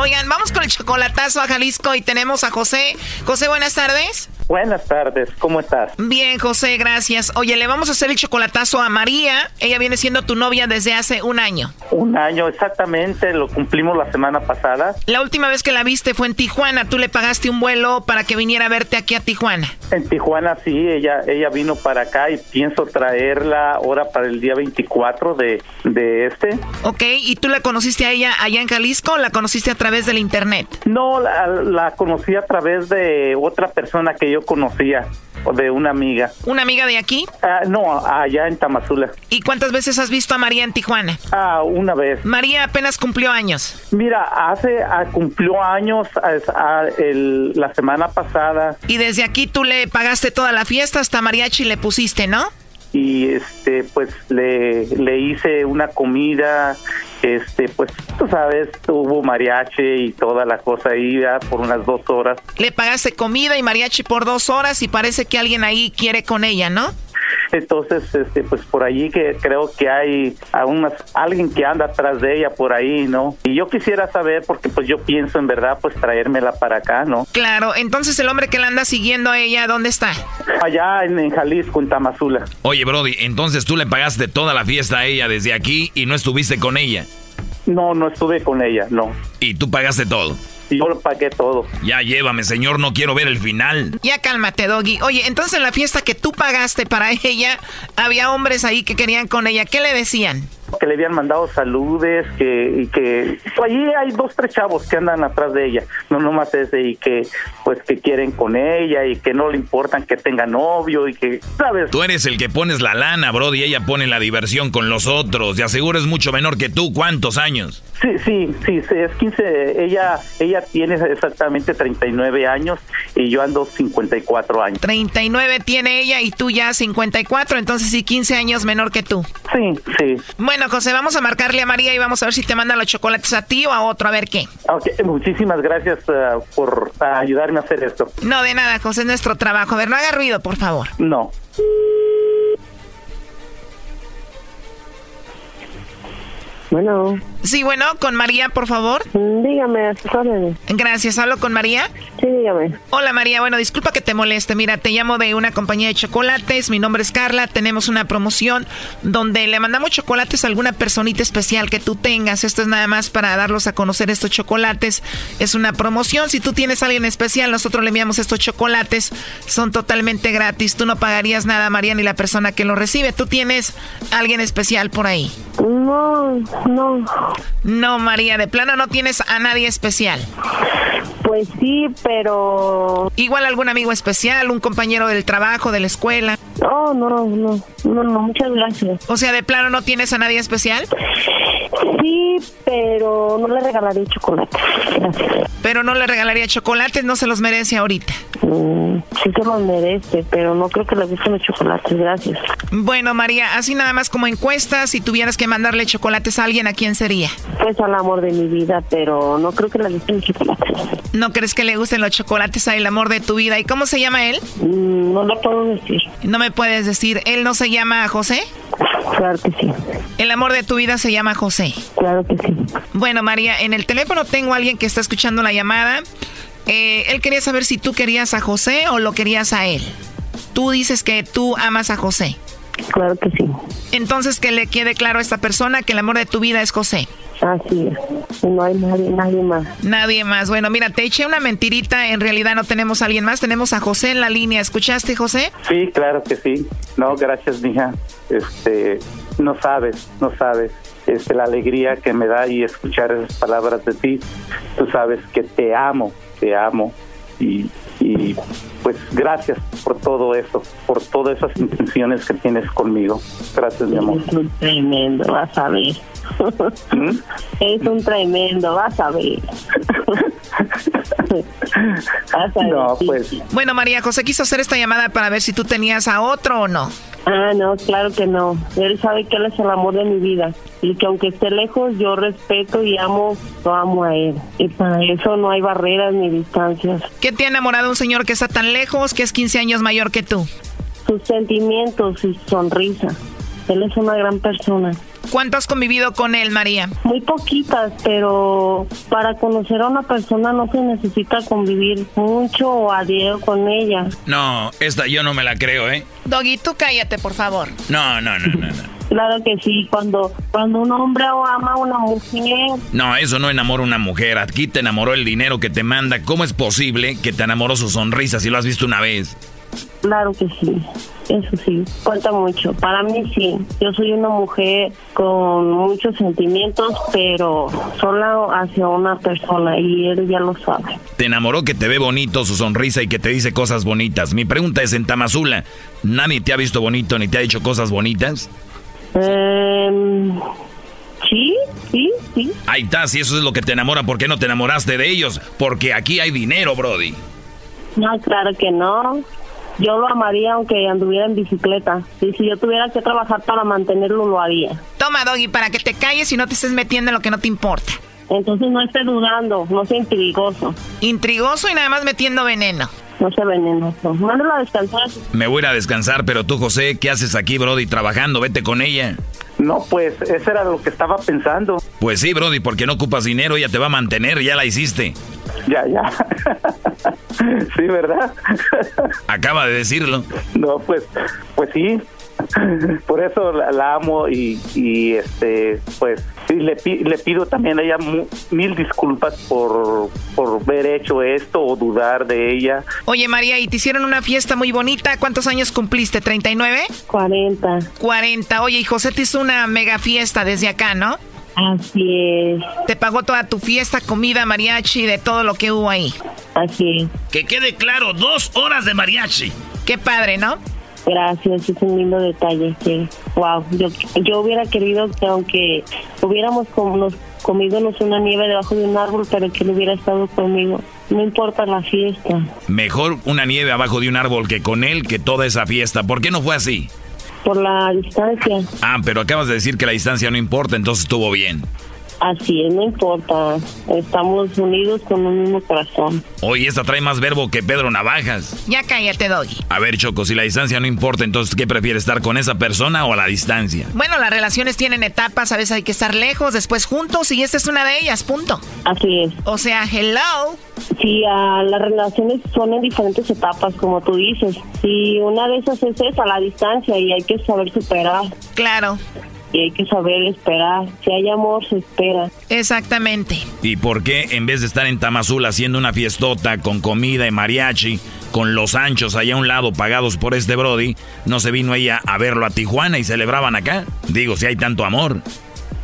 Oigan, vamos con el chocolatazo a Jalisco y tenemos a José. José, buenas tardes. Buenas tardes, ¿cómo estás? Bien, José, gracias. Oye, le vamos a hacer el chocolatazo a María. Ella viene siendo tu novia desde hace un año. Un año, exactamente, lo cumplimos la semana pasada. La última vez que la viste fue en Tijuana. Tú le pagaste un vuelo para que viniera a verte aquí a Tijuana. En Tijuana, sí, ella, ella vino para acá y pienso traerla ahora para el día 24 de, de este. Ok, ¿y tú la conociste a ella allá en Jalisco o la conociste a través del internet? No, la, la conocí a través de otra persona que yo conocía o de una amiga. ¿Una amiga de aquí? Ah, no, allá en Tamazula. ¿Y cuántas veces has visto a María en Tijuana? Ah, una vez. María apenas cumplió años. Mira, hace ah, cumplió años ah, la semana pasada. Y desde aquí tú le pagaste toda la fiesta, hasta mariachi le pusiste, ¿no? Y este pues le, le hice una comida este pues tú sabes hubo mariachi y toda la cosa ahí por unas dos horas. Le pagaste comida y mariachi por dos horas y parece que alguien ahí quiere con ella no entonces, este, pues por allí que creo que hay aún alguien que anda atrás de ella por ahí, ¿no? Y yo quisiera saber, porque pues yo pienso en verdad, pues traérmela para acá, ¿no? Claro, entonces el hombre que la anda siguiendo a ella, ¿dónde está? Allá en, Jalisco, en Tamazula. Oye, Brody, entonces tú le pagaste toda la fiesta a ella desde aquí y no estuviste con ella. No, no estuve con ella, no. ¿Y tú pagaste todo? Yo lo pagué todo. Ya llévame, señor, no quiero ver el final. Ya cálmate, Doggy. Oye, entonces en la fiesta que tú pagaste para ella, había hombres ahí que querían con ella. ¿Qué le decían? Que le habían mandado saludes, que, y que allí hay dos, tres chavos que andan atrás de ella, no nomás ese, y que pues que quieren con ella y que no le importan que tenga novio y que, ¿sabes? Tú eres el que pones la lana, bro, y ella pone la diversión con los otros, y aseguro es mucho menor que tú, ¿cuántos años? Sí, sí, sí, es 15, ella, ella tiene exactamente 39 años y yo ando 54 años. 39 tiene ella y tú ya 54, entonces sí, 15 años menor que tú. Sí, sí. Bueno, José, vamos a marcarle a María y vamos a ver si te manda los chocolates a ti o a otro, a ver qué. Ok, muchísimas gracias uh, por uh, ayudarme a hacer esto. No, de nada, José, es nuestro trabajo. A ver, no haga ruido, por favor. No. Bueno. Sí, bueno, con María, por favor. Mm, dígame, Gracias, ¿hablo con María? Sí, dígame. Hola María, bueno, disculpa que te moleste. Mira, te llamo de una compañía de chocolates. Mi nombre es Carla. Tenemos una promoción donde le mandamos chocolates a alguna personita especial que tú tengas. Esto es nada más para darlos a conocer estos chocolates. Es una promoción. Si tú tienes a alguien especial, nosotros le enviamos estos chocolates. Son totalmente gratis. Tú no pagarías nada, María, ni la persona que lo recibe. Tú tienes a alguien especial por ahí. No, no. No, María, de plano no tienes a nadie especial. Pues sí, pero... Igual algún amigo especial, un compañero del trabajo, de la escuela. Oh, no, no, no, no, muchas gracias. O sea, de plano no tienes a nadie especial. Sí, pero no le regalaría chocolate. Gracias. Pero no le regalaría chocolates, no se los merece ahorita. Mm, sí se los merece, pero no creo que le gusten los chocolates. Gracias. Bueno, María, así nada más como encuesta, si tuvieras que mandarle chocolates a alguien, ¿a quién sería? Pues al amor de mi vida, pero no creo que le gusten los chocolates. ¿No crees que le gusten los chocolates al amor de tu vida? ¿Y cómo se llama él? Mm, no lo puedo decir. No me puedes decir, ¿él no se llama José? Claro que sí. El amor de tu vida se llama José. Claro que sí. Bueno, María, en el teléfono tengo a alguien que está escuchando la llamada. Eh, él quería saber si tú querías a José o lo querías a él. Tú dices que tú amas a José. Claro que sí. Entonces que le quede claro a esta persona que el amor de tu vida es José. Así es. No hay nadie, nadie más. Nadie más. Bueno, mira, te eché una mentirita. En realidad no tenemos a alguien más. Tenemos a José en la línea. ¿Escuchaste, José? Sí, claro que sí. No, gracias, mija. Este, no sabes, no sabes. Este, la alegría que me da y escuchar esas palabras de ti. Tú sabes que te amo, te amo. Y, y pues gracias por todo eso, por todas esas intenciones que tienes conmigo. Gracias, mi amor. Es un tremendo, vas a ver. ¿Mm? Es un tremendo, vas a ver. vas a ver. No, pues Bueno, María José quiso hacer esta llamada para ver si tú tenías a otro o no. Ah, no, claro que no. Él sabe que él es el amor de mi vida. Y que aunque esté lejos, yo respeto y amo, lo amo a él. Y para eso no hay barreras ni distancias. ¿Qué te ha enamorado un señor que está tan lejos, que es 15 años mayor que tú? Sus sentimientos y su sonrisa. Él es una gran persona. ¿Cuánto has convivido con él, María? Muy poquitas, pero para conocer a una persona no se necesita convivir mucho o a diario con ella. No, esta yo no me la creo, ¿eh? Doggy, tú cállate, por favor. No, no, no, no, no. Claro que sí, cuando, cuando un hombre ama a una mujer, No, eso no enamora a una mujer. Aquí te enamoró el dinero que te manda. ¿Cómo es posible que te enamoró su sonrisa si lo has visto una vez? Claro que sí. Eso sí, cuenta mucho. Para mí sí. Yo soy una mujer con muchos sentimientos, pero solo hacia una persona y él ya lo sabe. Te enamoró que te ve bonito su sonrisa y que te dice cosas bonitas. Mi pregunta es, en Tamazula, ¿nadie te ha visto bonito ni te ha dicho cosas bonitas? Em, sí, sí, sí. Ahí está, si eso es lo que te enamora, ¿por qué no te enamoraste de ellos? Porque aquí hay dinero, Brody. No, claro que no. Yo lo amaría aunque anduviera en bicicleta. Y si yo tuviera que trabajar para mantenerlo, lo haría. Toma, Doggy, para que te calles y no te estés metiendo en lo que no te importa. Entonces no esté dudando, no sea intrigoso. Intrigoso y nada más metiendo veneno. No sea venenoso. Mándalo a descansar. Me voy a ir a descansar, pero tú, José, ¿qué haces aquí, Brody, trabajando? Vete con ella. No, pues eso era lo que estaba pensando. Pues sí, Brody, porque no ocupas dinero, ella te va a mantener, ya la hiciste. Ya, ya. sí, ¿verdad? Acaba de decirlo. No, pues, pues sí. Por eso la, la amo y, y, este, pues sí, le, pi- le pido también a ella mil disculpas por, por haber hecho esto o dudar de ella. Oye, María, y te hicieron una fiesta muy bonita. ¿Cuántos años cumpliste? ¿39? 40. 40. Oye, y José te hizo una mega fiesta desde acá, ¿no? Así es. Te pagó toda tu fiesta, comida, mariachi, de todo lo que hubo ahí. Así es. Que quede claro, dos horas de mariachi. Qué padre, ¿no? Gracias, es un lindo detalle. Sí. Wow, yo, yo hubiera querido que aunque hubiéramos comido una nieve debajo de un árbol, pero que él hubiera estado conmigo. No importa la fiesta, Mejor una nieve abajo de un árbol que con él que toda esa fiesta. ¿Por qué no fue así? por la distancia. Ah, pero acabas de decir que la distancia no importa, entonces estuvo bien. Así es, no importa. Estamos unidos con un mismo corazón. Oye, esta trae más verbo que Pedro Navajas. Ya cállate, Doggy. A ver, Choco, si la distancia no importa, entonces ¿qué prefieres estar con esa persona o a la distancia? Bueno, las relaciones tienen etapas, a veces hay que estar lejos, después juntos, y esta es una de ellas, punto. Así es. O sea, hello. Sí, ah, las relaciones son en diferentes etapas, como tú dices. Y una de esas es esa, la distancia, y hay que saber superar. Claro. Y hay que saber esperar. Si hay amor, se espera. Exactamente. ¿Y por qué en vez de estar en Tamazul haciendo una fiestota con comida y mariachi, con los anchos allá a un lado pagados por este Brody, no se vino ella a verlo a Tijuana y celebraban acá? Digo, si hay tanto amor.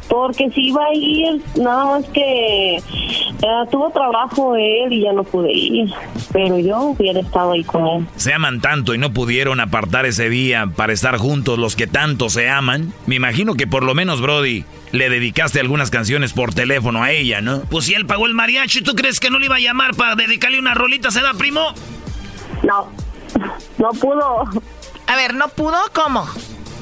Porque si iba a ir, nada más que eh, tuvo trabajo él y ya no pude ir. Pero yo hubiera estado ahí con él. Se aman tanto y no pudieron apartar ese día para estar juntos los que tanto se aman. Me imagino que por lo menos, Brody, le dedicaste algunas canciones por teléfono a ella, ¿no? Pues si él pagó el mariachi, ¿tú crees que no le iba a llamar para dedicarle una rolita, se da primo? No, no pudo. A ver, ¿no pudo? ¿Cómo?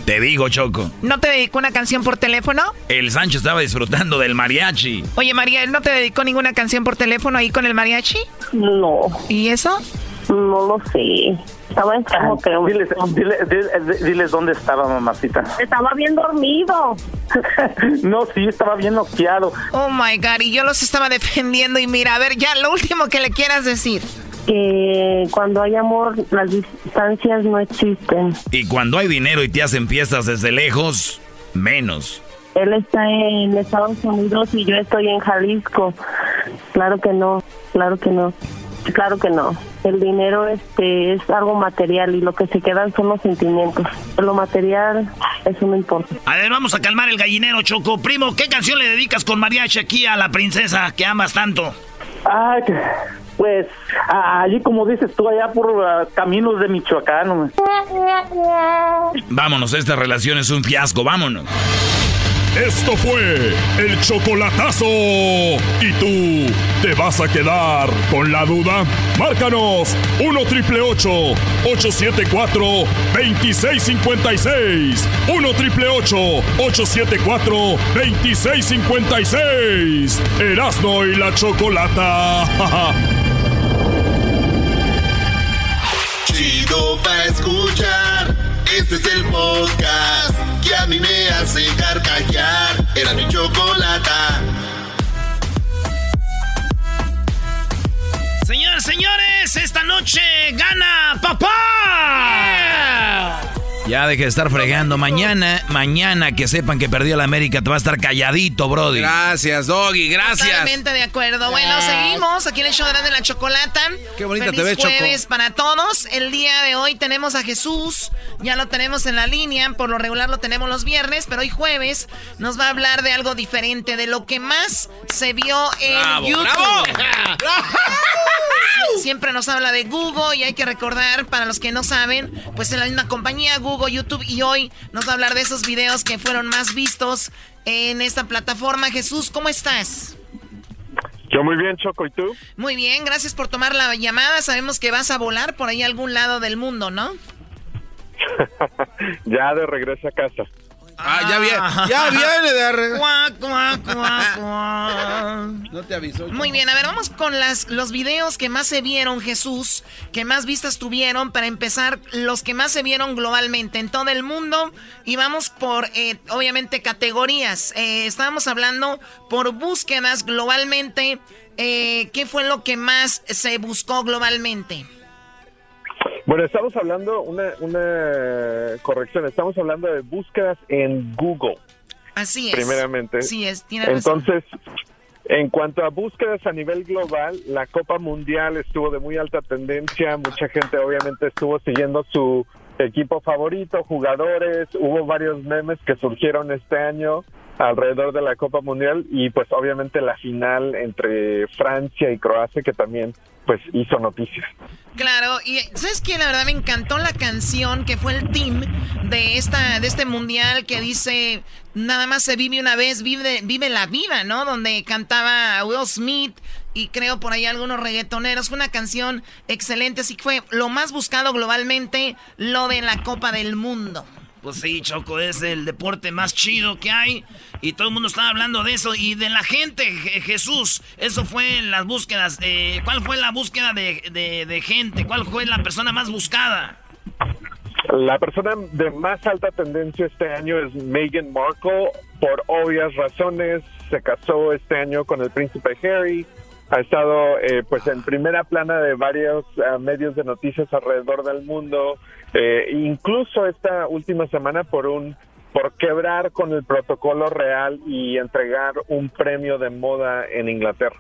Te digo, Choco. ¿No te dedicó una canción por teléfono? El Sancho estaba disfrutando del mariachi. Oye, María, ¿él no te dedicó ninguna canción por teléfono ahí con el mariachi? No. ¿Y eso? No lo sé. Estaba enfermo, creo. Diles, diles, diles dónde estaba, mamacita. Estaba bien dormido. no, sí, estaba bien noqueado. Oh my God, y yo los estaba defendiendo. Y mira, a ver, ya lo último que le quieras decir. Que cuando hay amor, las distancias no existen. Y cuando hay dinero y te hacen fiestas desde lejos, menos. Él está en Estados Unidos y yo estoy en Jalisco. Claro que no, claro que no. Claro que no. El dinero este es algo material y lo que se quedan son los sentimientos. Lo material, eso no importa. A ver, vamos a calmar el gallinero, Choco. Primo, ¿qué canción le dedicas con mariachi aquí a la princesa que amas tanto? Ay, pues allí como dices tú, allá por uh, caminos de Michoacán. Vámonos, esta relación es un fiasco, vámonos. Esto fue el chocolatazo. ¿Y tú te vas a quedar con la duda? Márcanos 1 triple 874 2656. 1 triple 874 2656. Erasno y la chocolata. Chido pa' escuchar. Este es el podcast que a mí me hace carcajear. Era mi chocolata. Señores, señores, esta noche gana papá. Ya deje de estar fregando. Mañana, mañana que sepan que perdió la América, te va a estar calladito, Brody. Gracias, Doggy, gracias. Totalmente de acuerdo. Bueno, seguimos aquí en el show de la chocolata. Qué bonita Feliz te ves, Choco. jueves para todos. El día de hoy tenemos a Jesús. Ya lo tenemos en la línea. Por lo regular lo tenemos los viernes, pero hoy jueves nos va a hablar de algo diferente, de lo que más se vio en Bravo, YouTube. bravo. Sie- Siempre nos habla de Google y hay que recordar, para los que no saben, pues es la misma compañía, Google, YouTube, y hoy nos va a hablar de esos videos que fueron más vistos en esta plataforma. Jesús, ¿cómo estás? Yo muy bien, Choco, ¿y tú? Muy bien, gracias por tomar la llamada. Sabemos que vas a volar por ahí a algún lado del mundo, ¿no? ya de regreso a casa. Ah, ya viene, ya viene de arre- Cuac, cuac, cuac, cuac. No te avisó. Muy bien, a ver, vamos con las, los videos que más se vieron, Jesús, que más vistas tuvieron. Para empezar, los que más se vieron globalmente en todo el mundo. Y vamos por, eh, obviamente, categorías. Eh, estábamos hablando por búsquedas globalmente. Eh, ¿Qué fue lo que más se buscó globalmente? Bueno, estamos hablando, una, una corrección, estamos hablando de búsquedas en Google, Así es. primeramente. Sí es, tiene razón. Entonces, en cuanto a búsquedas a nivel global, la Copa Mundial estuvo de muy alta tendencia, mucha gente obviamente estuvo siguiendo su equipo favorito, jugadores, hubo varios memes que surgieron este año alrededor de la Copa Mundial y pues obviamente la final entre Francia y Croacia que también pues hizo noticias. Claro, y ¿sabes qué? La verdad me encantó la canción que fue el team de esta de este mundial que dice nada más se vive una vez, vive vive la vida, ¿no? Donde cantaba Will Smith y creo por ahí algunos reggaetoneros. Fue una canción excelente, así que fue lo más buscado globalmente lo de la Copa del Mundo. Pues sí, Choco, es el deporte más chido que hay. Y todo el mundo estaba hablando de eso. Y de la gente, Je- Jesús. Eso fue en las búsquedas. eh, ¿Cuál fue la búsqueda de, de- de gente? ¿Cuál fue la persona más buscada? La persona de más alta tendencia este año es Meghan Markle, por obvias razones. Se casó este año con el príncipe Harry. Ha estado eh, pues en primera plana de varios eh, medios de noticias alrededor del mundo. Eh, incluso esta última semana por un por quebrar con el protocolo real y entregar un premio de moda en Inglaterra.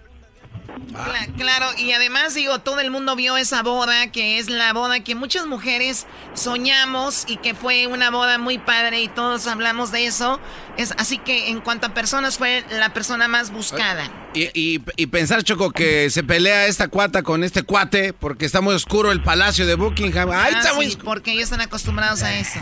Cla- claro, y además digo, todo el mundo vio esa boda, que es la boda que muchas mujeres soñamos y que fue una boda muy padre y todos hablamos de eso. Es, así que en cuanto a personas fue la persona más buscada. Y, y- y pensar, Choco, que se pelea esta cuata con este cuate porque está muy oscuro el palacio de Buckingham. ¡Ay, Ah, está muy sí, porque ellos están acostumbrados a eso.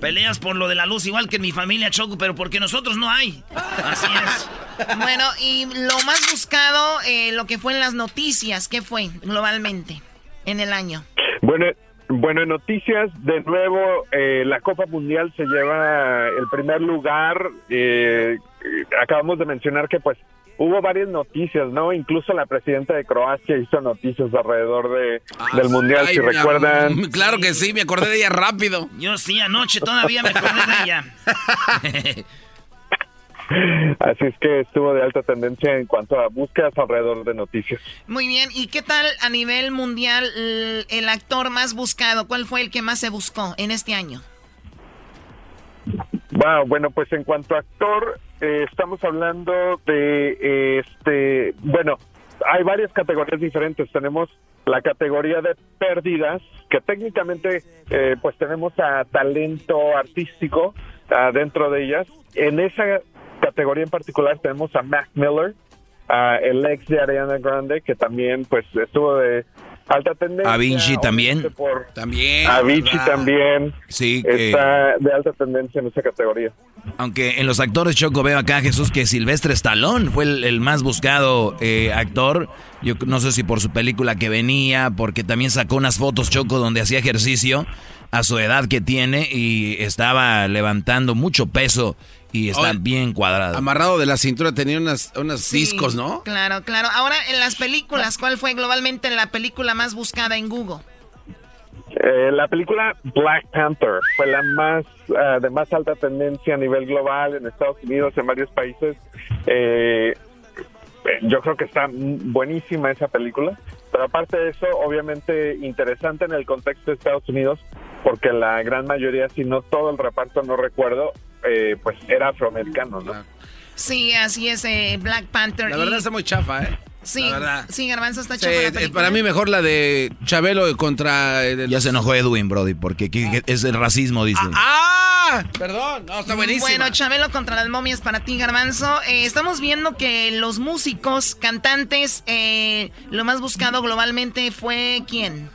Peleas por lo de la luz, igual que en mi familia, Choco, pero porque nosotros no hay. Así es. Bueno, y lo más buscado, eh, lo que fue en las noticias, ¿qué fue globalmente en el año? Bueno, bueno, en noticias, de nuevo, eh, la Copa Mundial se lleva el primer lugar. eh, eh, acabamos de mencionar que pues hubo varias noticias, ¿no? Incluso la presidenta de Croacia hizo noticias alrededor de, del Mundial, Ay, si recuerdan. amor, Claro que sí, me acordé de ella rápido. Yo sí, anoche todavía me acordé de ella. Así es que estuvo de alta tendencia en cuanto a búsquedas alrededor de noticias. Muy bien, ¿y qué tal a nivel mundial el, el actor más buscado? ¿Cuál fue el que más se buscó en este año? Wow, bueno, pues en cuanto a actor, eh, estamos hablando de eh, este, bueno, hay varias categorías diferentes. Tenemos la categoría de pérdidas, que técnicamente, eh, pues tenemos a talento artístico ah, dentro de ellas. En esa categoría en particular tenemos a Mac Miller, ah, el ex de Ariana Grande, que también, pues, estuvo de alta tendencia. Avicii también. Por, También. Avicii ¿verdad? también Sí, que- está de alta tendencia en esa categoría. Aunque en los actores Choco veo acá, Jesús, que Silvestre Stallone fue el, el más buscado eh, actor. Yo no sé si por su película que venía, porque también sacó unas fotos Choco donde hacía ejercicio a su edad que tiene y estaba levantando mucho peso y está Oye, bien cuadrado. Amarrado de la cintura tenía unas, unos Sí, discos, ¿no? Claro, claro. Ahora, en las películas, ¿cuál fue globalmente la película más buscada en Google? Eh, la película Black Panther fue la más ah, de más alta tendencia a nivel global en Estados Unidos, en varios países. Eh, eh, yo creo que está mm, buenísima esa película. Pero aparte de eso, obviamente interesante en el contexto de Estados Unidos, porque la gran mayoría, si no todo el reparto, no recuerdo, eh, pues era afroamericano, ¿no? Sí, así es, eh, Black Panther. La y- verdad está muy chafa, ¿eh? Sí, la verdad. sí, Garbanzo está Sí, chafa la eh, para mí mejor la de Chabelo contra... el- Ya se enojó Edwin, Brody, porque que- que es el racismo, dice. ¡Ah! Perdón, no, está buenísima. Bueno, Chabelo contra las momias para ti, Garbanzo. Eh, estamos viendo que los músicos, cantantes, eh, lo más buscado globalmente fue quién?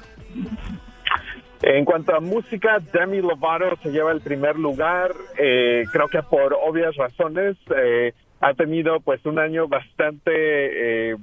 En cuanto a música, Demi Lovato se lleva el primer lugar. Eh, creo que por obvias razones eh, ha tenido pues un año bastante eh,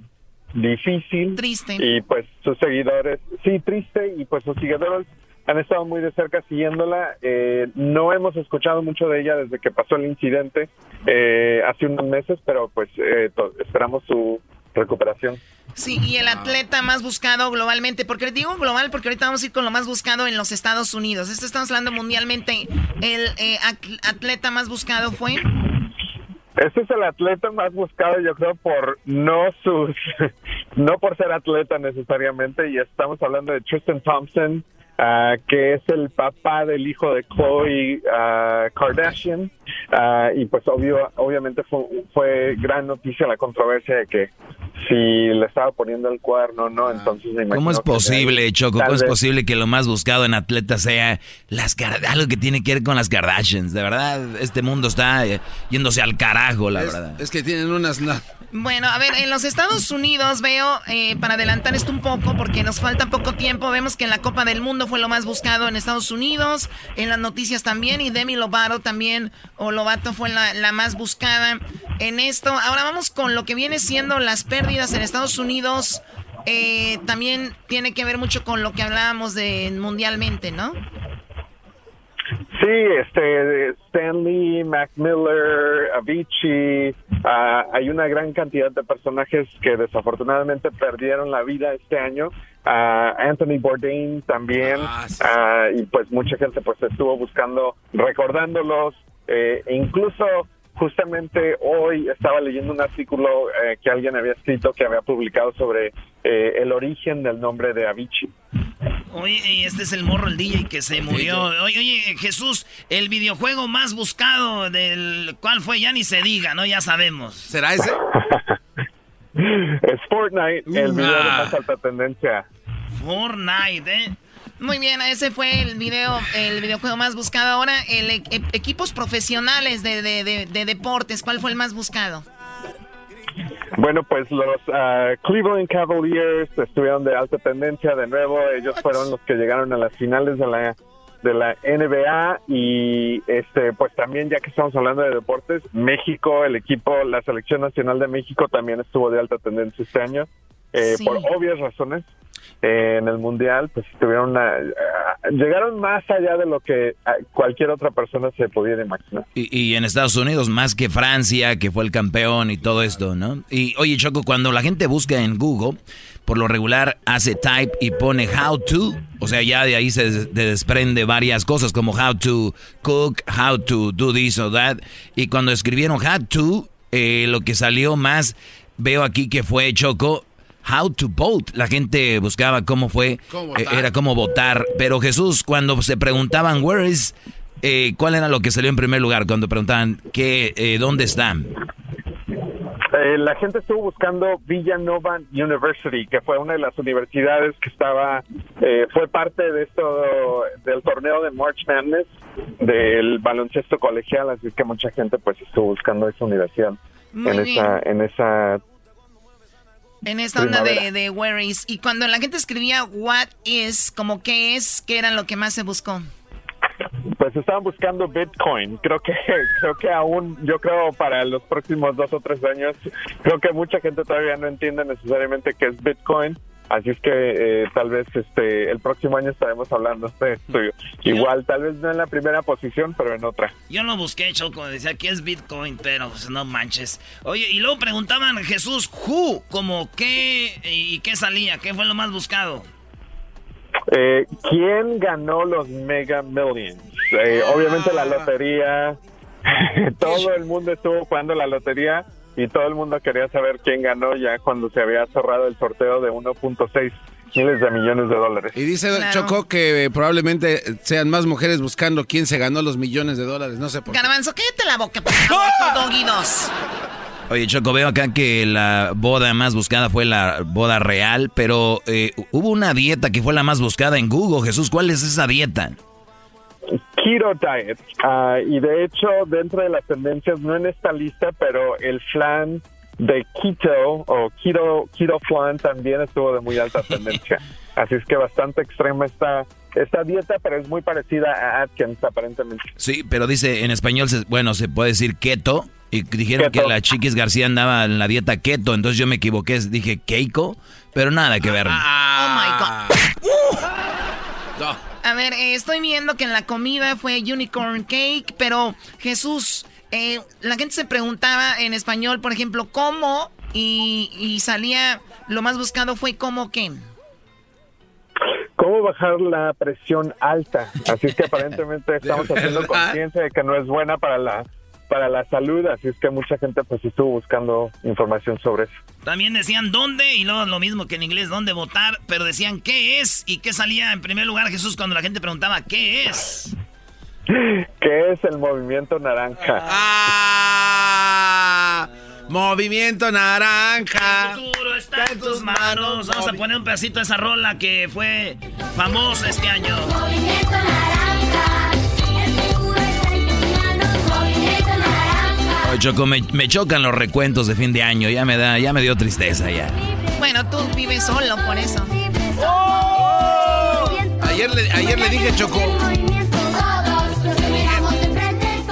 difícil. Triste. Y pues sus seguidores, sí, triste, y pues sus seguidores han estado muy de cerca siguiéndola. Eh, no hemos escuchado mucho de ella desde que pasó el incidente eh, hace unos meses, pero pues eh, esperamos su recuperación. Sí, y el atleta más buscado globalmente, porque digo global porque ahorita vamos a ir con lo más buscado en los Estados Unidos. Esto estamos hablando mundialmente. El eh, at- atleta más buscado fue... Este es el atleta más buscado, yo creo, por no sus, no por ser atleta necesariamente, y estamos hablando de Tristan Thompson, ah, que es el papá del hijo de Khloe ah, Kardashian, ah, y pues obvio, obviamente fue, fue gran noticia la controversia de que si le estaba poniendo el cuerno, ¿no? Entonces me ¿Cómo es que posible, Choco? ¿Cómo es posible que lo más buscado en atletas sea las algo que tiene que ver con las Kardashians? De verdad, este mundo está eh, yéndose al carajo, la es, verdad. es que tienen unas... no. Bueno, a ver, en los Estados Unidos veo, eh, para adelantar esto un poco, porque nos falta poco tiempo, vemos que en la Copa del Mundo fue lo más buscado en Estados Unidos, en las noticias también, y Demi Lovato también, o Lovato fue la, la más buscada en esto. Ahora vamos con lo que viene siendo las pérdidas en Estados Unidos. eh, también tiene que ver mucho con lo que hablábamos de mundialmente, ¿no? Sí, este, Stanley, Mac Miller, Avicii, ah, hay una gran cantidad de personajes que desafortunadamente perdieron la vida este año. Ah, Anthony Bourdain también, ah, y pues mucha gente pues estuvo buscando, recordándolos, eh, e incluso justamente hoy estaba leyendo un artículo eh, que alguien había escrito que había publicado sobre eh, el origen del nombre de Avicii. Oye, y este es el morro, el DJ que se murió. Oye, oye, Jesús, el videojuego más buscado del cuál fue, ya ni se diga, ¿no? Ya sabemos. ¿Será ese? es Fortnite, el video de más alta tendencia. Fortnite, ¿eh? Muy bien, ese fue el video, el videojuego más buscado. Ahora, el e- e- equipos profesionales de, de- de- de deportes, ¿cuál fue el más buscado? Bueno, pues los ah, Cleveland Cavaliers estuvieron de alta tendencia de nuevo. Ellos fueron los que llegaron a las finales de la de la NBA y este pues también ya que estamos hablando de deportes, México, el equipo, la selección nacional de México también estuvo de alta tendencia este año eh, Sí. por obvias razones. Eh, en el mundial pues tuvieron una ah, llegaron más allá de lo que ah, cualquier otra persona se pudiera imaginar. Y, y en Estados Unidos, más que Francia, que fue el campeón y todo esto, ¿no? Y oye, Choco, cuando la gente busca en Google, por lo regular hace type y pone how to, o sea, ya de ahí se des- de- desprende varias cosas como how to cook, how to do this or that. Y cuando escribieron how to, eh, lo que salió más, veo aquí que fue Choco. How to vote. La gente buscaba cómo fue, ¿Cómo eh, era cómo votar. Pero Jesús, cuando se preguntaban, where is, eh, ¿cuál era lo que salió en primer lugar? Cuando preguntaban, ¿qué, eh, ¿dónde están? Eh, la gente estuvo buscando Villanova University, que fue una de las universidades que estaba, eh, fue parte de esto, del torneo de March Madness, del baloncesto colegial, así que mucha gente pues estuvo buscando esa universidad Muy en bien. esa, en esa En esta onda de, de where is. Y cuando la gente escribía what is, como qué es, ¿qué era lo que más se buscó? Pues estaban buscando Bitcoin. Creo que creo que aún, yo creo para los próximos dos o tres años, creo que mucha gente todavía no entiende necesariamente qué es Bitcoin. Así es que eh, tal vez este el próximo año estaremos hablando de esto. Igual, tal vez no en la primera posición, pero en otra. Yo lo busqué, Choco, decía que es Bitcoin, pero pues, no manches. Oye, y luego preguntaban Jesús, who, como qué y qué salía, qué fue lo más buscado. Eh, ¿Quién ganó los Mega Millions? Eh, Obviamente la lotería. todo el mundo estuvo jugando la lotería y todo el mundo quería saber quién ganó ya cuando se había cerrado el sorteo de 1.6 miles de millones de dólares. Y dice Choco que eh, probablemente sean más mujeres buscando quién se ganó los millones de dólares. No sé por qué. Garbanzo, cállate la boca, por favor, Doggy dos. Oye, Choco, veo acá que la boda más buscada fue la boda real, pero eh, hubo una dieta que fue la más buscada en Google. Jesús, ¿cuál es esa dieta? Keto Diet. Ah, y de hecho, dentro de las tendencias, no en esta lista, pero el flan de keto o keto, keto flan también estuvo de muy alta tendencia. Así es que bastante extrema esta, esta dieta, pero es muy parecida a Atkins aparentemente. Sí, pero dice en español, bueno, se puede decir keto. Y dijeron Keto. que la Chiquis García andaba en la dieta keto, entonces yo me equivoqué, dije keiko, pero nada que ver. Oh my God. A ver, eh, estoy viendo que en la comida fue unicorn cake, pero Jesús, eh, la gente se preguntaba en español, por ejemplo, cómo y, y salía, lo más buscado fue cómo qué. ¿Cómo bajar la presión alta? Así es que aparentemente estamos haciendo conciencia de que no es buena para la para la salud, así es que mucha gente pues estuvo buscando información sobre eso. También decían dónde y luego lo mismo que en inglés, dónde votar, pero decían qué es y qué salía en primer lugar Jesús cuando la gente preguntaba qué es. ¿Qué es el movimiento naranja? Ah, movimiento naranja. El futuro está en tus manos. Vamos a poner un pedacito de esa rola que fue famosa este año. Oye, Choco, me, me chocan los recuentos de fin de año, ya me da, ya me dio tristeza ya. Bueno, tú vives solo por eso. Ayer le, ayer le dije Choco.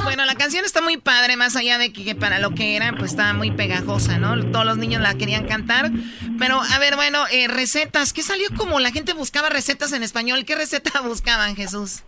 Bueno, la canción está muy padre, más allá de que, que para lo que era, pues estaba muy pegajosa, ¿no? Todos los niños la querían cantar. Pero, a ver, bueno, eh, recetas. ¿Qué salió como la gente buscaba recetas en español? ¿Qué receta buscaban, Jesús?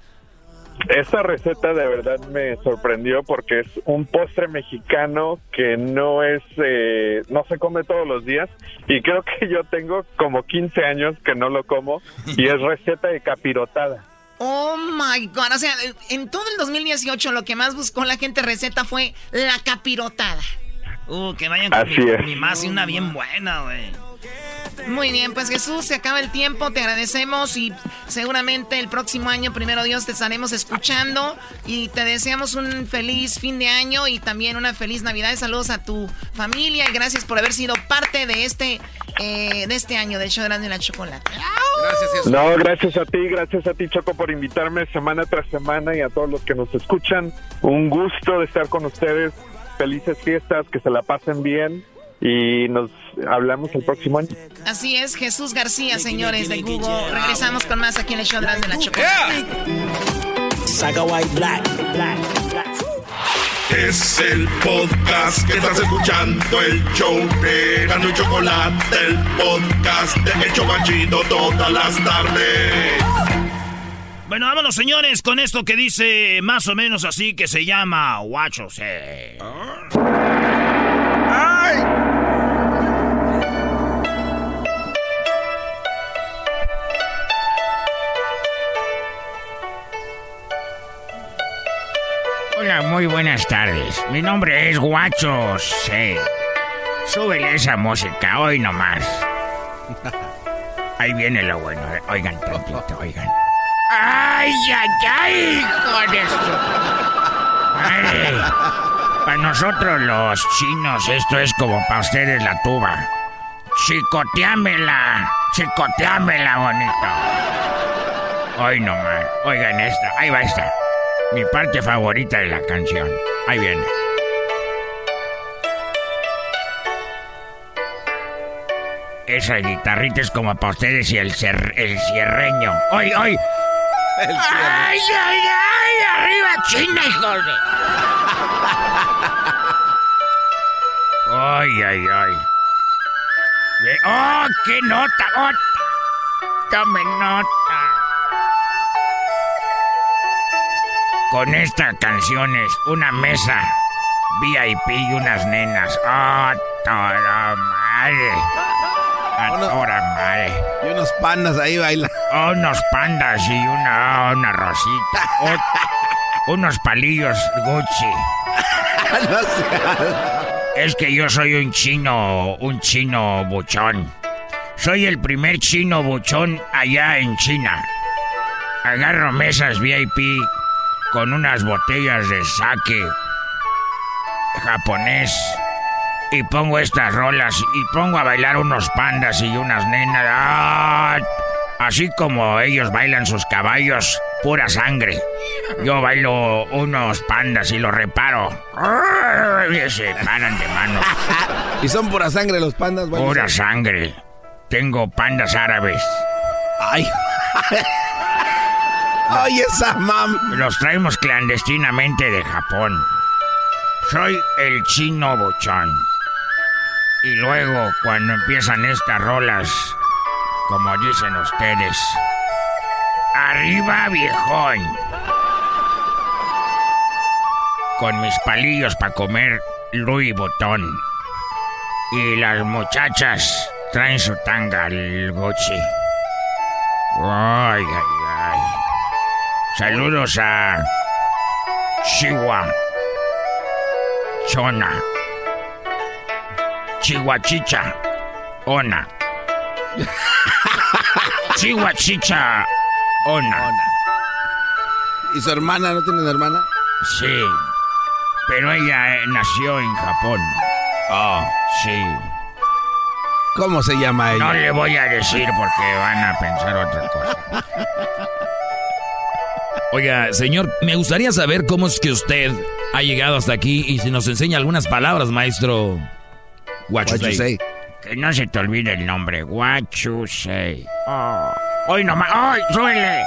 Esta receta de verdad me sorprendió porque es un postre mexicano que no es, eh, no se come todos los días y creo que yo tengo como 15 años que no lo como y es receta de capirotada. Oh my God. O sea, en todo el 2018 lo que más buscó la gente receta fue la capirotada. Uh, que vayan con Así mi, es. mi más y una bien buena, güey. Muy bien, pues Jesús, se acaba el tiempo, te agradecemos y seguramente el próximo año, primero Dios, te estaremos escuchando y te deseamos un feliz fin de año y también una feliz Navidad. Saludos a tu familia y gracias por haber sido parte de este, eh, de este año del show de la chocolate. Gracias, Jesús. No, gracias a ti, gracias a ti, Choco, por invitarme semana tras semana y a todos los que nos escuchan. Un gusto de estar con ustedes. Felices fiestas, que se la pasen bien y nos hablamos el próximo año. Así es, Jesús García, señores de Google. Regresamos con más aquí en el show de la chocolate. Es el podcast que estás escuchando, el show de y Chocolate, el podcast de El Chocachito todas las tardes. Bueno, vámonos señores con esto que dice más o menos así que se llama Guachos. Eh. ¡Ay! Muy buenas tardes. Mi nombre es Guacho C. Súbele esa música, hoy nomás. Ahí viene lo bueno. Oigan, tantito, oigan. ¡Ay, ay, ay! Con esto. Para nosotros los chinos, esto es como para ustedes la tuba. Chicoteámela, chicoteámela, bonito. Hoy nomás. Oigan esta, ahí va esta. Mi parte favorita de la canción. Ahí viene. Esa guitarrita es como para ustedes y el, el cierreño. ¡Ay, ay! ¡Ay, ay, ay! ¡Arriba China, hijos de... ¡Ay, ay, ay! ¡Oh, qué nota! ¡Oh! ¡Tome nota! Con esta canción es una mesa VIP y unas nenas. ¡Ah, toda madre! ¡A toda madre! Y unos pandas ahí bailan. Oh, unos pandas y una, una rosita. Oh, unos palillos Gucci. es que yo soy un chino, un chino buchón. Soy el primer chino buchón allá en China. Agarro mesas VIP con unas botellas de sake japonés y pongo estas rolas y pongo a bailar unos pandas y unas nenas. ¡Ah! Así como ellos bailan sus caballos, pura sangre. Yo bailo unos pandas y los reparo. Y se paran de mano. ¿Y son pura sangre los pandas? Pura sangre. Tengo pandas árabes. Ay. Ay, esa mam. Los traemos clandestinamente de Japón. Soy el chino bochón. Y luego, cuando empiezan estas rolas, como dicen ustedes, arriba viejón. Con mis palillos para comer Louis Botón. Y las muchachas traen su tanga al Gucci. Ay. Saludos a Chihuahua, Chona, Chihuachicha, Ona. Chihuachicha, Ona. ¿Y su hermana no tiene hermana? Sí, pero ella eh, nació en Japón. Oh, sí. ¿Cómo se llama ella? No le voy a decir porque van a pensar otra cosa. Oiga, señor, me gustaría saber cómo es que usted ha llegado hasta aquí y si nos enseña algunas palabras, maestro. What you say. Que no se te olvide el nombre. What you say. Oh. Hoy nomás. ¡Ay, suele!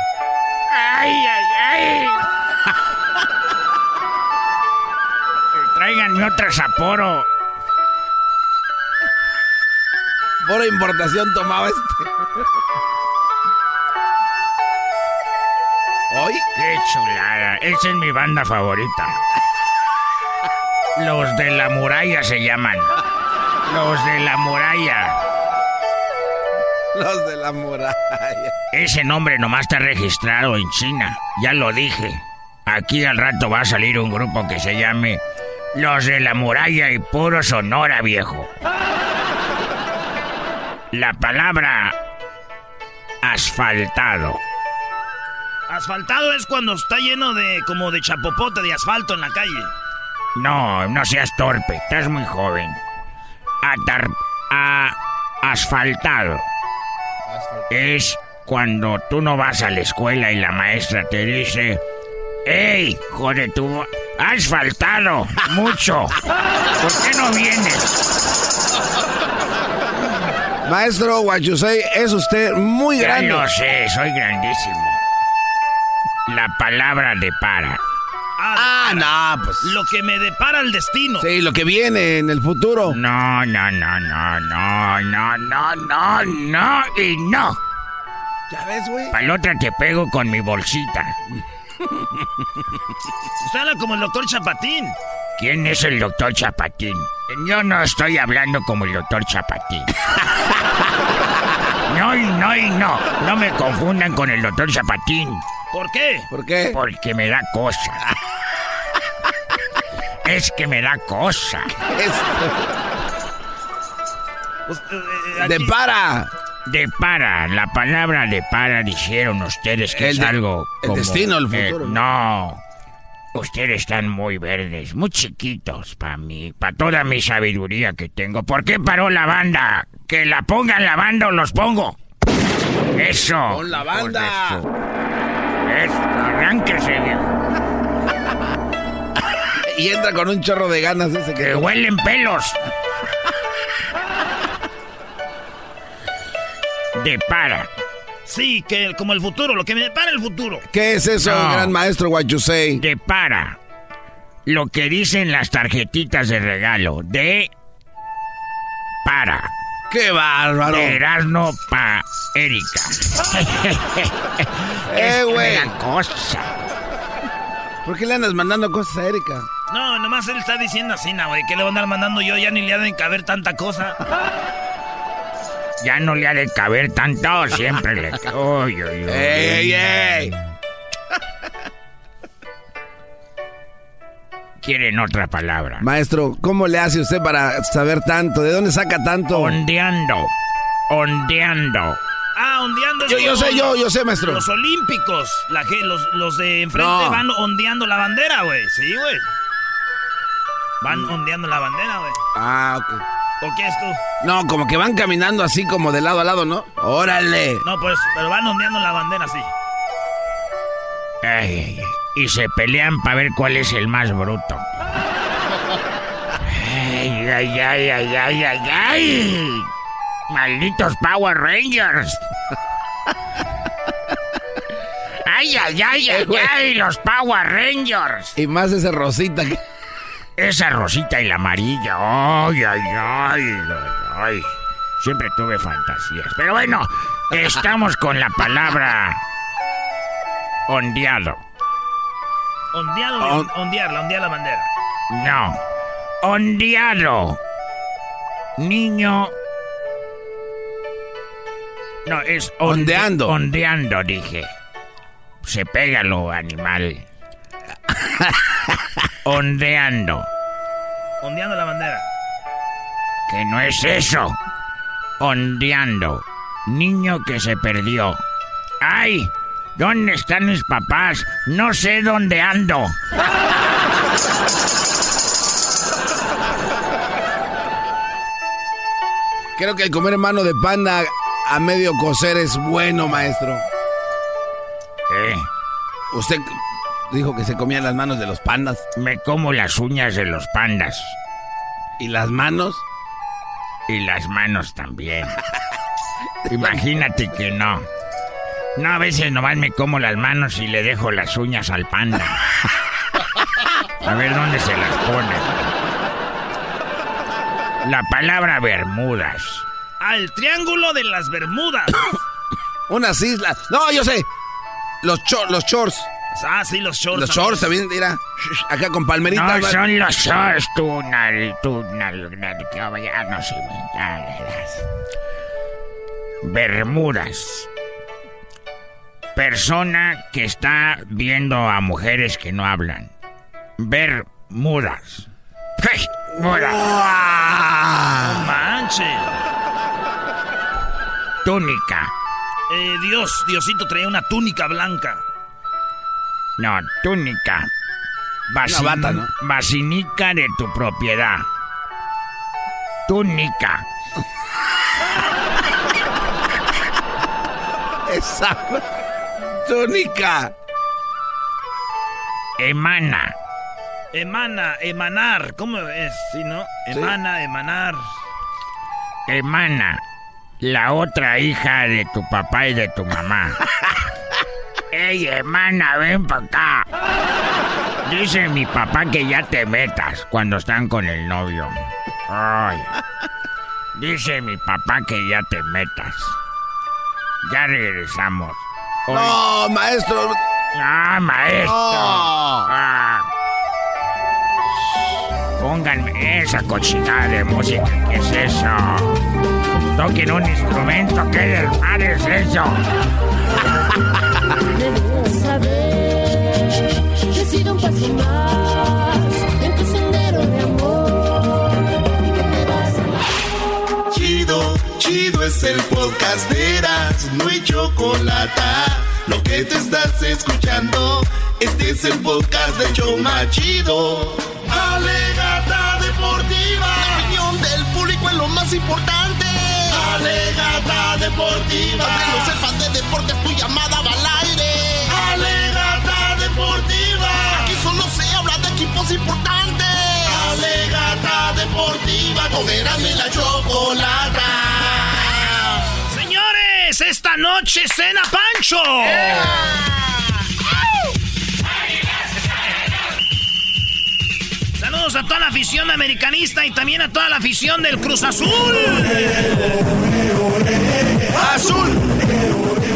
¡Ay, ay, ay! Tráiganme otra Sapporo. Por importación tomaba este. ¡Qué chulada! Esa es mi banda favorita. Los de la muralla se llaman. Los de la muralla. Los de la muralla. Ese nombre nomás está registrado en China. Ya lo dije. Aquí al rato va a salir un grupo que se llame Los de la muralla y puro Sonora, viejo. La palabra asfaltado. Asfaltado es cuando está lleno de como de chapopote, de asfalto en la calle. No, no seas torpe, estás muy joven. Atar a asfaltado. Es cuando tú no vas a la escuela y la maestra te dice, ¡Ey, joder, tú has faltado mucho! ¿Por qué no vienes? Maestro Guachusei, es usted muy Ya grande. lo sé, soy grandísimo. La palabra de para. Ah, no, pues. Lo que me depara el destino. Sí, lo que viene en el futuro. No, no, no, no, no, no, no, no, no y no. ¿Ya ves, güey? Otra te pego con mi bolsita. Usted habla como el doctor Chapatín. ¿Quién es el doctor Chapatín? Yo no estoy hablando como el doctor Chapatín. No, y no, y no. No me confundan con el doctor Chapatín. ¿Por qué? ¿Por qué? Porque me da cosa. Es que me da cosa. De para. De para. La palabra de para dijeron ustedes que El es de- algo el como... destino, el eh, futuro. no. Ustedes están muy verdes, muy chiquitos para mí, para toda mi sabiduría que tengo. ¿Por qué paró la banda? Que la pongan la banda o los pongo. Eso. Pon la banda. Eso, arránquese, viejo. Y entra con un chorro de ganas ese que... Que huelen pelos. De para. Sí, que como el futuro, lo que me depara el futuro. ¿Qué es eso, No. gran maestro? De para. Lo que dicen las tarjetitas de regalo. De para. ¡Qué bárbaro! Erasmo pa Erika. ¡Eh, güey! cosa. ¿Por qué le andas mandando cosas a Erika? No, nomás él está diciendo así, na, güey. ¿Qué le voy a andar mandando yo? Ya ni le ha de caber tanta cosa. Ya no le ha de caber tanto, siempre le... Uy, uy, uy. ¡Ey, ey, ey! Quieren otra palabra. Maestro, ¿cómo le hace usted para saber tanto? ¿De dónde saca tanto? Ondeando. Ondeando. Ah, ondeando es Yo- yo sé, yo- yo sé, maestro. Los olímpicos. La, los, los de enfrente No. van ondeando la bandera, güey. Sí, güey. Van ondeando la bandera, güey. Ah, ok. ¿O qué es tú? No, como que van caminando así como de lado a lado, ¿no? ¡Órale! No, pues, pero van ondeando la bandera, sí. Ay, ay, ay. Y se pelean para ver cuál es el más bruto. Ay, ay, ay, ay, ay, ay, ay. Malditos Power Rangers. Ay, ay, ay, ay, ay, los Power Rangers. Y más ese rosita que... Esa rosita y la amarilla. Ay, ay, ay, ay, ay. Siempre tuve fantasías. Pero bueno, estamos con la palabra ondeado. Ondeado, On- ondearla, ondear la bandera. No. Ondeado. Niño. No, es onde- Ondeando. Ondeando, dije. Se pega lo animal. ondeando. Ondeando la bandera. Que no es eso. Ondeando. Niño que se perdió. ¡Ay! ¿Dónde están mis papás? No sé dónde ando. Creo que el comer mano de panda a medio cocer es bueno, maestro. ¿Eh? Usted dijo que se comían las manos de los pandas. Me como las uñas de los pandas. ¿Y las manos? Y las manos también. Imagínate que no. No, a veces nomás me como las manos y le dejo las uñas al panda. A ver dónde se las pone. La palabra Bermudas. El triángulo de las Bermudas. Unas islas. No, yo sé. Los, cho- los shorts. ah, sí, los shorts. Los shorts también, mira. Acá con palmeritas. No son los shorts, tú, nal, tú, nal, nal, que ya no sé. Bermudas. Persona que está viendo a mujeres que no hablan. ¡Ay! Mudas. No manches. túnica. Eh, Dios, Diosito traía una túnica blanca. No, túnica. Basi- bata, ¿no? Basinica de tu propiedad. Túnica. Esa. Túnica. Emana. Emana, emanar, ¿cómo es? ¿Sí, no? Emana, emanar. Emana. La otra hija de tu papá y de tu mamá. Ey, hermana, ven para acá. Dice mi papá que ya te metas cuando están con el novio. Ay. Dice mi papá que ya te metas. Ya regresamos. Hoy- No, maestro. Ah, maestro. No. Ah. Pónganme esa cochinada de música. ¿Qué es eso? Toquen un instrumento. ¿Qué desmadre es eso? Debes saber que he sido un paso más Chido, es el podcast de Eras, no hay chocolate. Lo que te estás escuchando, este es el podcast de Choma Chido. Alegata deportiva. La opinión del público es lo más importante. Alegata deportiva. Aunque no sepas de deportes, tu llamada va al aire. Alegata deportiva. Aquí solo se habla de equipos importantes. Alegata deportiva. Con Erasmo y la chocolata. Señores, esta noche cena Pancho. Saludos a toda la afición americanista y también a toda la afición del Cruz Azul. Azul.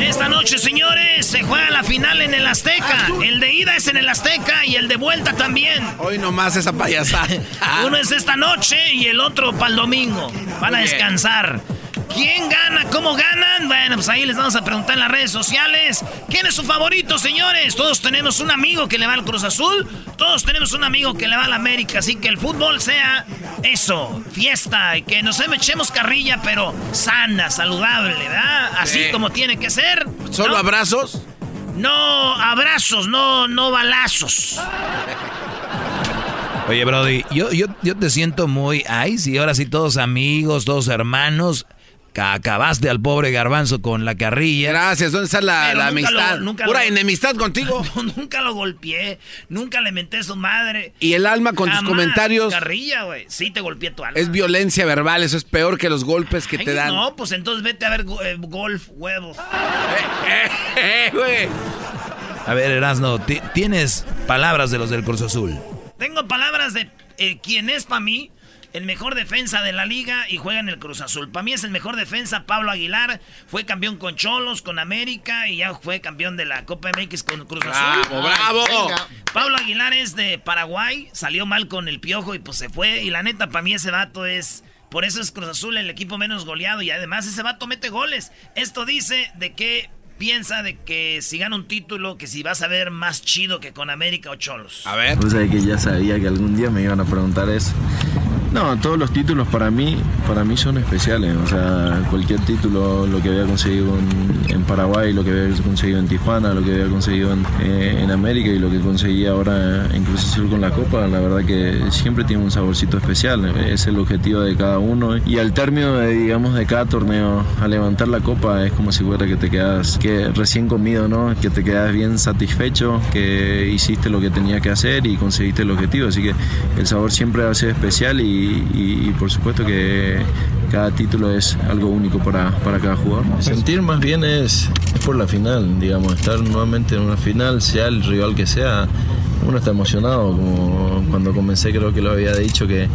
Esta noche, señores, se juega la final en el Azteca. El de ida es en el Azteca y el de vuelta también. Hoy nomás esa payasada. Uno es esta noche y el otro para el domingo. Van a descansar. ¿Quién gana? ¿Cómo ganan? Bueno, pues ahí les vamos a preguntar en las redes sociales. ¿Quién es su favorito, señores? Todos tenemos un amigo que le va al Cruz Azul. Todos tenemos un amigo que le va al América. Así que el fútbol sea eso, fiesta. Y que nos echemos carrilla, pero sana, saludable, ¿verdad? Así Sí. como tiene que ser. ¿Solo ¿no? abrazos? No abrazos, no, no balazos. Oye, Brody, yo, yo, yo te siento muy... Ay, sí, ahora sí todos amigos, todos hermanos. Ca- Acabaste al pobre garbanzo con la carrilla. Gracias, ¿dónde está la, nunca lo- amistad? nunca Pura lo- enemistad contigo. nunca lo golpeé, nunca le menté a su madre. Y el alma con tus comentarios Carrilla, güey. Sí te golpeé tu alma. es violencia verbal, eso es peor que los golpes que Ay, te dan. No, pues entonces vete a ver go- eh, golf, huevos. Eh, güey. A ver, Erasno, ti- ¿tienes palabras de los del Cruz Azul? Tengo palabras de eh, quien es para mí el mejor defensa de la liga y juega en el Cruz Azul. Para mí es el mejor defensa Pablo Aguilar. Fue campeón con Cholos, con América y ya fue campeón de la Copa MX con Cruz Azul. Bravo, bravo. Pablo Aguilar es de Paraguay, salió mal con el piojo y pues se fue. Y la neta, para mí ese vato es. Por eso es Cruz Azul el equipo menos goleado y además ese vato mete goles. Esto dice de que piensa de que si gana un título, que si vas a ver más chido que con América o Cholos. A ver. O sea que ya sabía que algún día me iban a preguntar eso. No, todos los títulos para mí, para mí son especiales. O sea, cualquier título, lo que había conseguido en, Paraguay, lo que había conseguido en Tijuana, lo que había conseguido en, eh, en América y lo que conseguí ahora en Cruz Azul con la Copa, la verdad que siempre tiene un saborcito especial. Es el objetivo de cada uno. Y al término, de, digamos, de cada torneo, a levantar la Copa es como si fuera que te quedas que recién comido, ¿no? Que te quedas bien satisfecho, que hiciste lo que tenía que hacer y conseguiste el objetivo. Así que el sabor siempre va a ser especial y, y- y por supuesto que cada título es algo único para, para cada jugador. Sentir más bien es, por la final, digamos, estar nuevamente en una final, sea el rival que sea, uno está emocionado, como cuando comencé creo que lo había dicho que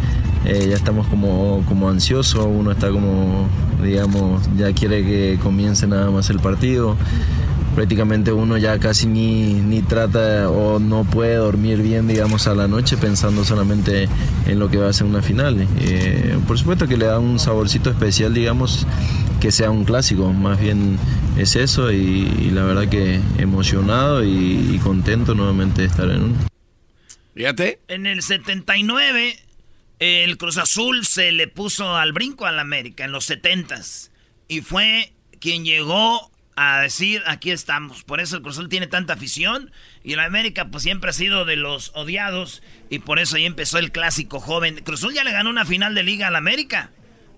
eh, ya estamos como, como ansioso, uno está como, digamos, ya quiere que comience nada más el partido prácticamente uno ya casi ni, ni trata o no puede dormir bien, digamos, a la noche pensando solamente en lo que va a ser una final. Eh, por supuesto que le da un saborcito especial, digamos, que sea un clásico, más bien es eso y, y la verdad que emocionado y, y contento nuevamente de estar en uno. Fíjate. En el 79, el Cruz Azul se le puso al brinco al América en los 70s. Y fue quien llegó a decir, aquí estamos. Por eso el Cruz Azul tiene tanta afición. Y el América, pues siempre ha sido de los odiados. Y por eso ahí empezó el clásico joven. Cruz Azul ya le ganó una final de liga al América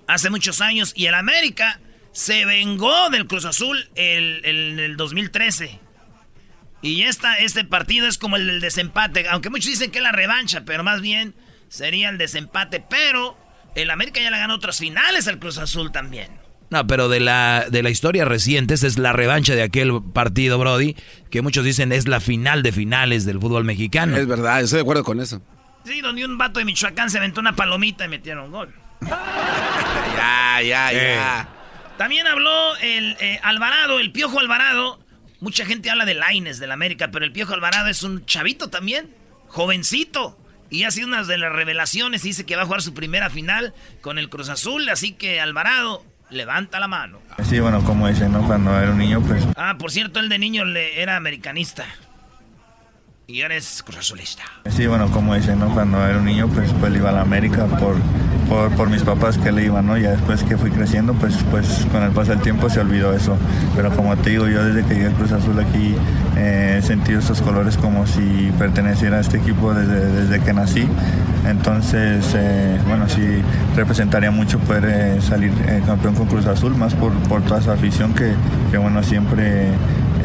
hace muchos años. Y el América se vengó del Cruz Azul en el, el 2013. Y esta, este partido es como el del desempate. Aunque muchos dicen que es la revancha, pero más bien sería el desempate. Pero el América ya le ganó otras finales al Cruz Azul también. No, pero de la, de la historia reciente, esta es la revancha de aquel partido, Brody, que muchos dicen es la final de finales del fútbol mexicano. Es verdad, estoy de acuerdo con eso. Sí, donde un vato de Michoacán se aventó una palomita y metieron gol. ya, ya, ya. También habló el eh, Alvarado, el Piojo Alvarado. Mucha gente habla de Laines del América, pero el Piojo Alvarado es un chavito también, jovencito. Y ha sido una de las revelaciones. Dice que va a jugar su primera final con el Cruz Azul. Así que Alvarado, levanta la mano. Sí, bueno, como dicen, ¿no? Cuando era un niño, pues... Ah, por cierto, él de niño le, era americanista. Y ahora es Cruz Azulista. Sí, bueno, como dicen, ¿no? Cuando era un niño, pues, pues iba a la América por, por, mis papás que le iban, ¿no? Ya después que fui creciendo, pues, pues con el paso del tiempo se olvidó eso. Pero como te digo, yo desde que llegué al Cruz Azul aquí eh, he sentido estos colores como si perteneciera a este equipo desde, desde que nací. Entonces, eh, bueno, sí representaría mucho poder eh, salir campeón con Cruz Azul, más por, por toda esa afición que, que bueno, siempre...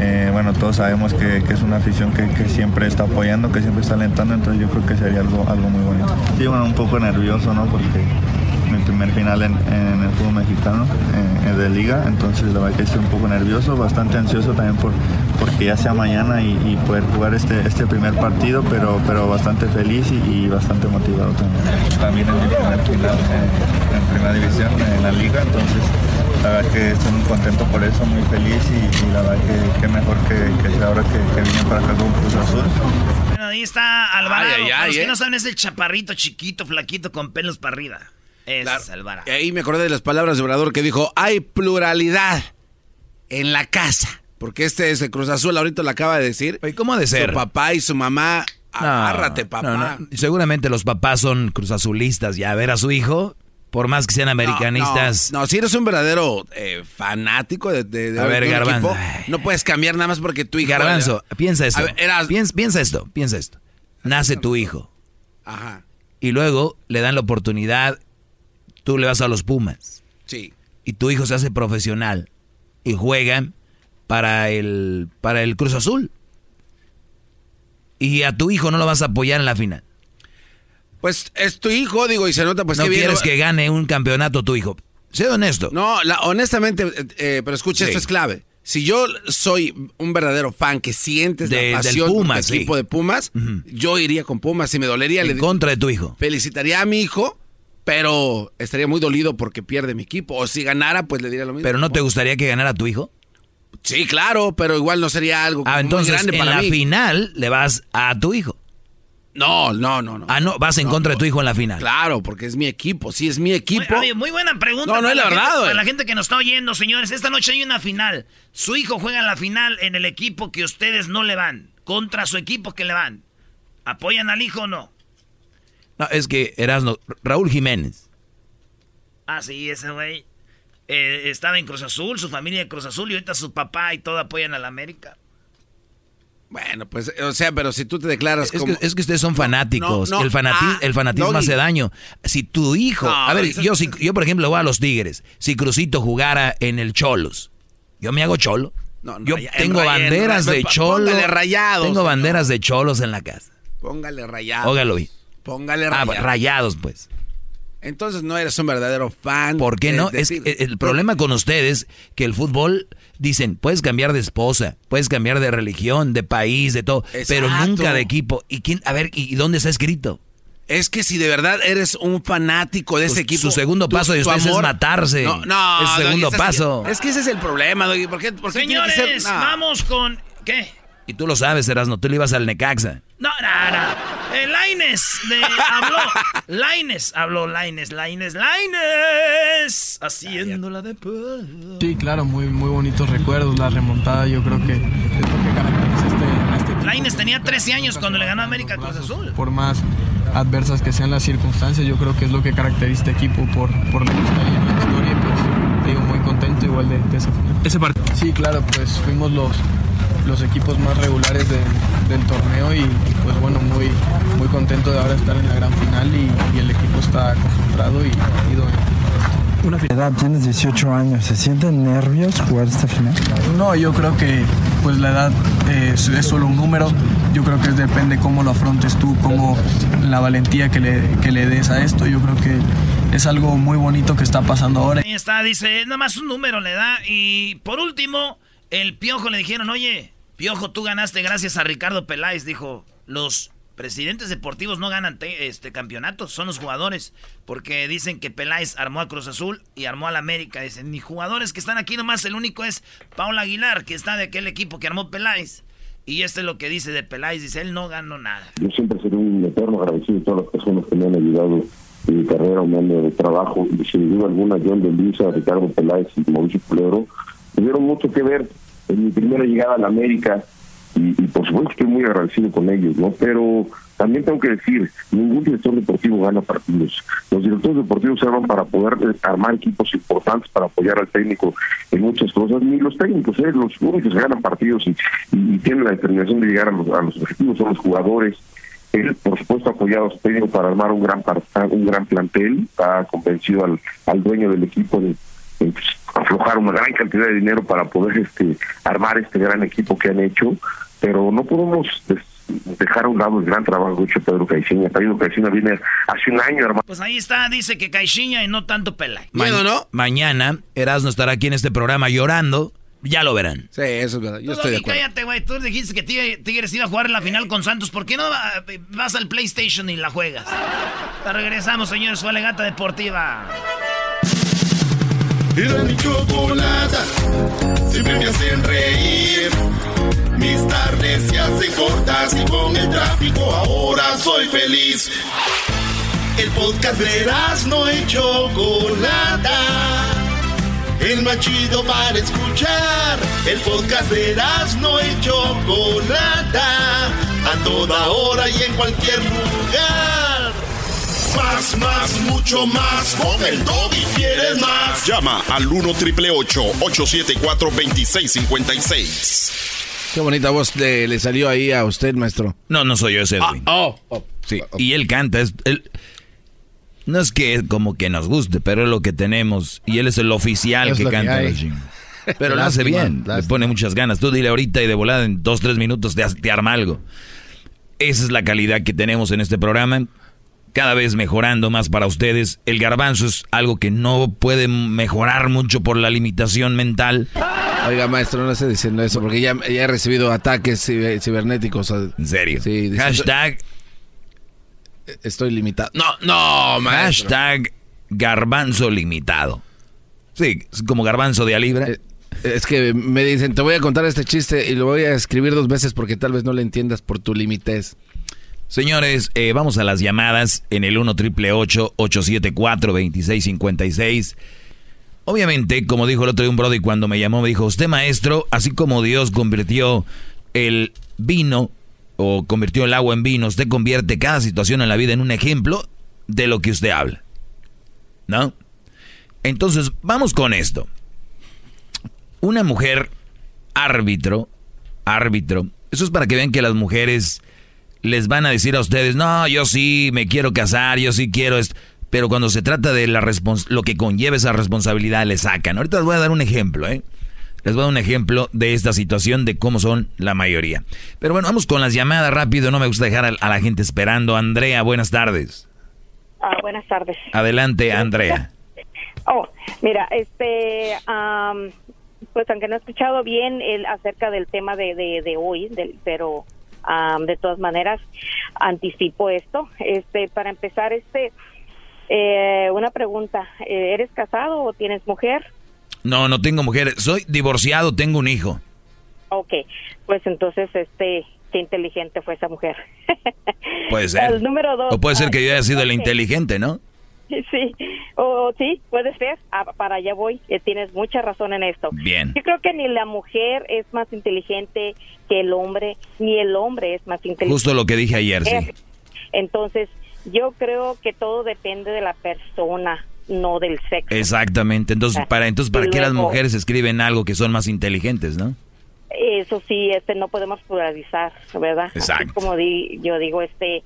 Eh, bueno, todos sabemos que, es una afición que, siempre está apoyando, que siempre está alentando, entonces yo creo que sería algo, algo muy bonito. Sí, bueno, un poco nervioso, ¿no? Porque mi primer final en, el fútbol mexicano eh, de liga, entonces la verdad que estoy un poco nervioso, bastante ansioso también por porque ya sea mañana y, poder jugar este, este primer partido, pero, pero bastante feliz y, y bastante motivado también. También en mi primer final eh, en primera división en la liga, entonces la verdad que estoy muy contento por eso, muy feliz y, y la verdad que, que mejor que, que sea ahora que, que vine para acá con Cruz Azul. Bueno, ahí está Alvarado. Ay, ay, Para los ay, que eh. no saben, es el chaparrito chiquito, flaquito, con pelos para arriba. Es Alvarado. Y ahí me acordé de las palabras de Obrador que dijo, hay pluralidad en la casa. Porque este es el Cruz Azul, ahorita lo acaba de decir. ¿Cómo ha de ser? Su papá y su mamá, No, agárrate, papá. no, no. Seguramente los papás son cruzazulistas y a ver a su hijo, por más que sean americanistas. No, no, si eres un verdadero eh, fanático de, de- de A ver, Garbanzo. equipo, no puedes cambiar nada más porque tu hijo... Garbanzo, piensa esto. A ver, eras- piensa, piensa esto, piensa esto. Nace tu hijo Ajá, y luego le dan la oportunidad, tú le vas a los Pumas sí. y tu hijo se hace profesional y juegan para el, para el Cruz Azul. Y a tu hijo no lo vas a apoyar en la final. Pues es tu hijo, digo, y se nota pues no que bien- quieres que gane un campeonato tu hijo. Sé honesto. No, la- honestamente, eh, eh, pero escucha, Sí. esto es clave. Si yo soy un verdadero fan que sientes De- del la pasión por Pumas, sí. equipo de Pumas, yo iría con Pumas y me dolería. En le contra de tu hijo. felicitaría a mi hijo, pero estaría muy dolido porque pierde mi equipo. O si ganara, pues le diría lo mismo. ¿Pero no te gustaría que ganara tu hijo? Sí, claro, pero igual no sería algo Ah, muy entonces grande en para la mí. final le vas a tu hijo. No, no, no, no. Ah, no, vas en contra de tu hijo en la final. Claro, porque es mi equipo. Sí, es mi equipo. Muy, oye, muy buena pregunta. No, no es la gente- verdad, Para la gente que nos está oyendo, señores, esta noche hay una final. Su hijo juega en la final en el equipo que ustedes no le van. Contra su equipo que le van. ¿Apoyan al hijo o no? No, es que Erasno, Raúl Jiménez. Ah, sí, ese güey. eh, estaba en Cruz Azul, su familia de Cruz Azul, y ahorita su papá y todo apoyan a la América. Bueno, pues, o sea, pero si tú te declaras Es como... que, es que ustedes son fanáticos. no, no. el, fanati- Ah, el fanatismo Doggy. hace daño. Si tu hijo. A ver, eso- yo, si, yo por ejemplo voy a los Tigres. Si Crucito jugara en el Cholos, yo me hago cholo. No, no, yo tengo banderas de pa- cholo. póngale rayados, Tengo banderas de cholos en la casa. Póngale rayados. Ógalo. Póngale Ah, rayados. rayados, pues. Entonces no eres un verdadero fan. ¿Por qué de- no? de Es que el problema con ustedes que el fútbol dicen, puedes cambiar de esposa, puedes cambiar de religión, de país, de todo, pero nunca de equipo. ¿Y quién? A ver, ¿y dónde está escrito? Es que si de verdad eres un fanático de ese Su- equipo. su segundo tu- paso de ustedes es matarse. No, no. Es su Doggy, segundo ese paso. Es que ese es el problema, Doggy. ¿Por qué, por qué tiene que Señores, ser- no. vamos con... ¿Qué? Y tú lo sabes, Erasno, tú le ibas al Necaxa. No, no, no. El Laines de, habló. Laines habló, Laines, Laines, Laines. Haciéndola de Sí, claro, muy, muy bonitos recuerdos. La remontada yo creo que es lo que caracteriza este, a este equipo. Laines tenía 13 años cuando le ganó a América Cruz Azul. Por más adversas que sean las circunstancias, yo creo que es lo que caracteriza este equipo por, por la historia, la historia y pues digo, muy contento igual de, de ese final. Ese partido. Sí, claro, pues fuimos los, los equipos más regulares del, del torneo y, y, pues bueno, muy, muy contento de ahora estar en la gran final y, y el equipo está concentrado y ido en Una edad, tienes 18 años, ¿se sienten nervios jugar esta final? No, yo creo que pues la edad eh, es, es solo un número. Yo creo que es- depende cómo lo afrontes tú, cómo la valentía que le, que le des a esto. Yo creo que es algo muy bonito que está pasando ahora. Ahí está, dice, nada más un número le da. Y por último, el Piojo le dijeron, oye, Piojo, tú ganaste gracias a Ricardo Peláez. Dijo, los presidentes deportivos no ganan te- este campeonatos, son los jugadores. Porque dicen que Peláez armó a Cruz Azul y armó a la América. Dicen, ni jugadores que están aquí nomás, el único es Paula Aguilar, que está de aquel equipo que armó Peláez. Y este es lo que dice de Peláez, dice, él no ganó nada. Yo siempre seré un eterno agradecido a todas las personas que me han ayudado en mi carrera, año de trabajo, y sin duda alguna John de Luisa, Ricardo Peláez y Mauricio Culebro tuvieron mucho que ver en mi primera llegada a la América y, y por supuesto estoy muy agradecido con ellos, ¿no? Pero también tengo que decir, ningún director deportivo gana partidos. Los directores deportivos se arman para poder armar equipos importantes, para apoyar al técnico en muchas cosas. Ni los técnicos, ¿eh? los únicos que ganan partidos y, y- y tienen la determinación de llegar a los, a los objetivos son los jugadores. Él, por supuesto, apoyado a su técnico para armar un gran un gran plantel, ha convencido al, al dueño del equipo de, de, pues, aflojar una gran cantidad de dinero para poder este armar este gran equipo que han hecho, pero no podemos des- dejar a un lado el gran trabajo que ha hecho Pedro Caixinha. Pedro Caixinha viene hace un año armando Pues ahí está, dice que Caixinha y no tanto Peláez. Ma- Mañana Erasmo estará aquí en este programa llorando. Ya lo verán. Sí, eso es verdad. Yo estoy de acuerdo. cállate, güey. Tú dijiste que Tigre- Tigres iba a jugar en la final con Santos. ¿Por qué no va- vas al PlayStation y la juegas? Te regresamos, señores. Fue Legata Deportiva. Era mi chocolata, siempre me hacen reír. Mis tardes se hacen cortas y con el tráfico ahora soy feliz. El podcast de no y Chocolata, el más chido para escuchar. El podcast de no y Chocolata, a toda hora y en cualquier lugar. Más, más, mucho más. Con el y quieres más. Llama al 1 triple 874 2656. Qué bonita voz le, le salió ahí a usted, maestro. No, no soy yo ese Edwin. oh, sí, y él canta. Es, él, no es que como que nos guste, pero es lo que tenemos. Y él es el oficial Es que canta. Pero lo hace Lástima, bien, le pone muchas ganas. Tú dile ahorita y de volada en dos, tres minutos te, te arma algo. Esa es la calidad que tenemos en este programa. Cada vez mejorando más para ustedes. El garbanzo es algo que no puede mejorar mucho por la limitación mental. Oiga, maestro, no esté diciendo eso, porque ya, ya he recibido ataques ciber- cibernéticos. ¿En serio? Sí. Hashtag. Estoy limitado. No, no, maestro. Hashtag garbanzo limitado. Sí, es como garbanzo de a libre. Eh, Es que me dicen, te voy a contar este chiste y lo voy a escribir dos veces porque tal vez no le entiendas por tu limitez. Señores, eh, vamos a las llamadas en el 1 triple 874 2656. Obviamente, como dijo el otro día un brody cuando me llamó, me dijo, usted maestro, así como Dios convirtió el vino o convirtió el agua en vino, usted convierte cada situación en la vida en un ejemplo de lo que usted habla. ¿No? Entonces, vamos con esto. Una mujer árbitro, árbitro, eso es para que vean que las mujeres les van a decir a ustedes, no, yo sí me quiero casar, yo sí quiero esto. Pero cuando se trata de la lo que conlleva esa responsabilidad, le sacan. Ahorita les voy a dar un ejemplo, ¿eh? Les voy a dar un ejemplo de esta situación, de cómo son la mayoría. Pero bueno, vamos con las llamadas rápido, no me gusta dejar a, la gente esperando. Andrea, buenas tardes. Ah, buenas tardes. Adelante, Andrea. Oh, mira, este, pues aunque no he escuchado bien el, acerca del tema de, de, de hoy, del, pero de todas maneras anticipo esto. Este, para empezar, este, eh, una pregunta: eh, ¿eres casado o tienes mujer? No, no tengo mujer. Soy divorciado, tengo un hijo. Ok, pues entonces, este, qué inteligente fue esa mujer. Puede ser. El número dos. O puede ser que yo haya sido el ok. inteligente, ¿no? Sí, o sí, puede ser. Ah, para allá voy. Eh, tienes mucha razón en esto. Bien. Yo creo que ni la mujer es más inteligente que el hombre, ni el hombre es más inteligente. Justo lo que dije ayer, sí. Entonces, yo creo que todo depende de la persona, no del sexo. Exactamente. Entonces, para entonces para Y qué las luego- mujeres escriben algo que son más inteligentes, ¿no? Eso sí, este, no podemos pluralizar, ¿verdad? Así Exacto. como di- yo digo, este,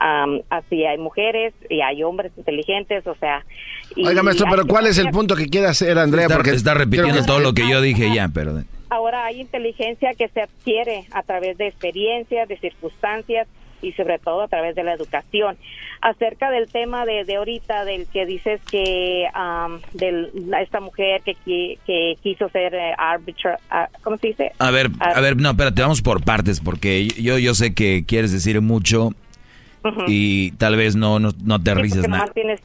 am, así hay mujeres y hay hombres inteligentes, o sea. y Oiga, maestro, pero ¿cuál es el punto que quiere hacer Andrea? Está, Porque está repitiendo que- todo lo que yo dije ya, pero... Ahora hay inteligencia que se adquiere a través de experiencias, de circunstancias y sobre todo a través de la educación. Acerca del tema de, de ahorita, del que dices que am, de esta mujer que, qui- que quiso ser eh, arbitra, ah, ¿cómo se dice? A ver, a ver, no, espérate, vamos por partes, porque yo, yo sé que quieres decir mucho Y tal vez no, no, no aterrices porque nada. tienes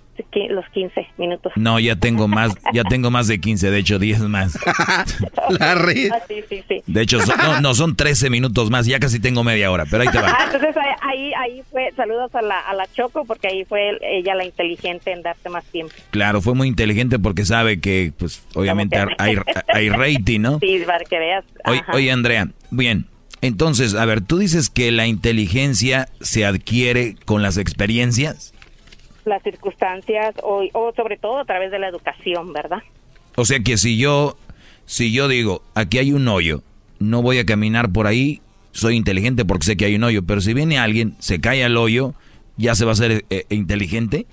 los 15 minutos. No, ya tengo más, ya tengo más de 15, de hecho 10 más. Ah, sí, sí, sí. De hecho, son- no, no, son 13 minutos más, ya casi tengo media hora, pero ahí te va. Ah, entonces ahí, ahí, ahí fue, saludos a la, a la Choco, porque ahí fue el- ella la inteligente en darte más tiempo. Claro, fue muy inteligente porque sabe que, pues, obviamente hay, hay rating, ¿no? Sí, para que veas. Oye, Andrea, bien. Entonces, a ver, tú dices que la inteligencia se adquiere con las experiencias. Las circunstancias, o, o sobre todo a través de la educación, ¿verdad? O sea que si yo, si yo digo, aquí hay un hoyo, no voy a caminar por ahí, soy inteligente porque sé que hay un hoyo. Pero si viene alguien, se cae al hoyo, ya se va a ser eh, inteligente.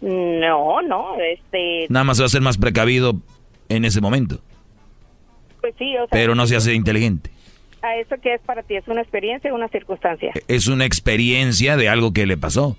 No, no, este, Nada más se va a ser más precavido en ese momento, pues sí, o sea, pero no se hace inteligente. A eso que es para ti, es una experiencia, una circunstancia. Es una experiencia de algo que le pasó.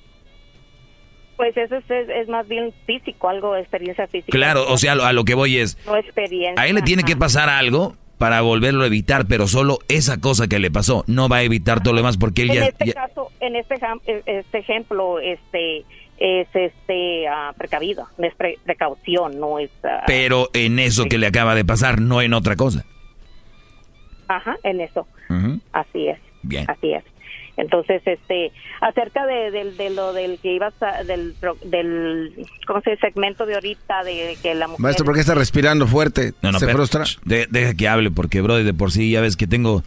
Pues eso es, es, es más bien físico, algo de experiencia física. Claro, o sea, a lo que voy es, No experiencia. a él le tiene que pasar algo para volverlo a evitar, pero solo esa cosa que le pasó no va a evitar todo lo demás porque él en ya... este ya- caso, en este, eh, este ejemplo, este es este ah, precavido, es pre- precaución, no es ah, pero en eso que le acaba de pasar, no en otra cosa. Ajá, en eso. Así es. Bien. Así es. Entonces, este, acerca de, del- de lo del que ibas a, del, del, ¿cómo se dice? Segmento de ahorita de que la mujer. Maestro, ¿por qué está respirando fuerte? No, no, ¿Se pero- frustra? de- deja que hable, porque, bro, de por sí ya ves que tengo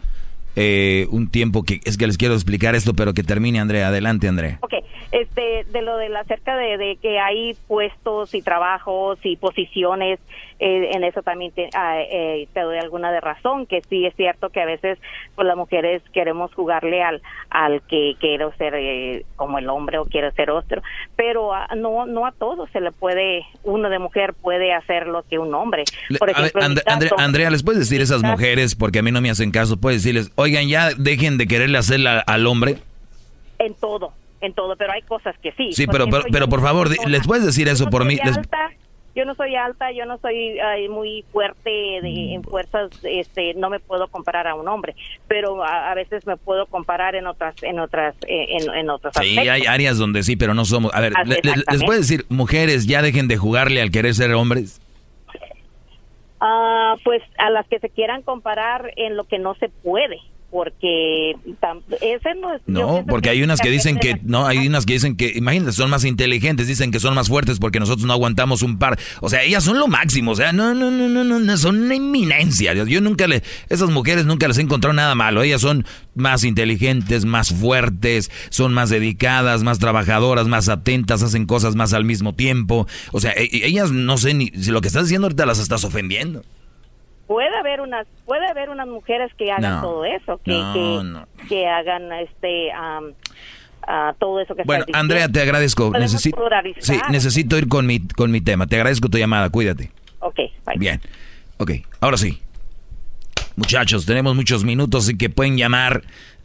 eh, un tiempo que es que les quiero explicar esto, pero que termine, Andrea. Adelante, Andrea. Ok, este, de lo de la acerca de, de que hay puestos y trabajos y posiciones, eh, en eso también te, ah, eh, te doy alguna de razón, que sí es cierto que a veces pues las mujeres queremos jugarle al, al que quiero ser eh, como el hombre o quiero ser otro, pero ah, no, no a todos se le puede, uno de mujer puede hacer lo que un hombre. Por a ver, ejemplo, And- Andrea, ¿les puedes decir a esas mujeres, porque a mí no me hacen caso, puedes decirles, oigan, ya dejen de quererle hacerle al hombre? En todo, en todo, pero hay cosas que sí. Sí, Por pero, pero, ejemplo, pero por favor, di- ¿les puedes decir eso no por mí? Alta, yo no soy alta, yo no soy ay, muy fuerte de- en fuerzas, este, no me puedo comparar a un hombre, pero a, a veces me puedo comparar en otras, en otras, eh, en, en otros Sí, aspectos. hay áreas donde sí, pero no somos. A ver, le- ¿les puedes decir, mujeres, ya dejen de jugarle al querer ser hombres? Ah, pues a las que se quieran comparar en lo que no se puede, porque ese no es. No, porque hay unas que dicen que, no, hay unas que dicen que, imagínate, son más inteligentes, dicen que son más fuertes porque nosotros no aguantamos un par. O sea, ellas son lo máximo, o sea, no, no, no, no, no, son una inminencia. Yo, yo nunca le, esas mujeres nunca les he encontrado nada malo. Ellas son más inteligentes, más fuertes, son más dedicadas, más trabajadoras, más atentas, hacen cosas más al mismo tiempo. O sea, e- e- ellas no sé ni, si lo que estás diciendo ahorita las estás ofendiendo. Puede haber unas puede haber unas mujeres que hagan No, todo eso que no, que, no. que hagan este todo eso que Bueno, Andrea, te agradezco. Necesito, sí, necesito ir con mi, con mi tema. Te agradezco tu llamada, cuídate. Ok, bye. Bien. Ok, ahora sí. Muchachos, tenemos muchos minutos y que pueden llamar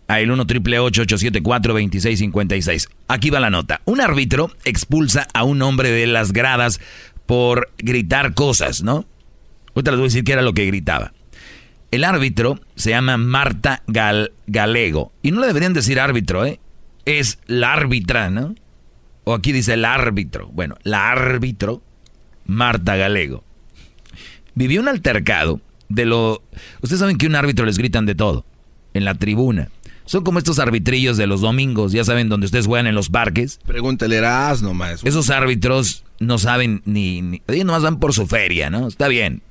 a el 1 triple 874 2656. Aquí va la nota. Un árbitro expulsa a un hombre de las gradas por gritar cosas, ¿no? Ahorita les voy a decir qué era lo que gritaba. El árbitro se llama Marta Gal- Galego. Y no le deberían decir árbitro, ¿eh? Es la árbitra, ¿no? O aquí dice el árbitro. Bueno, la árbitro Marta Galego vivió un altercado de lo... Ustedes saben que un árbitro les gritan de todo, en la tribuna. Son como estos arbitrillos de los domingos, ya saben, donde ustedes juegan en los parques. Pregúntale, eras nomás. Esos árbitros no saben ni, ni... Ellos nomás van por su feria, ¿no? Está bien.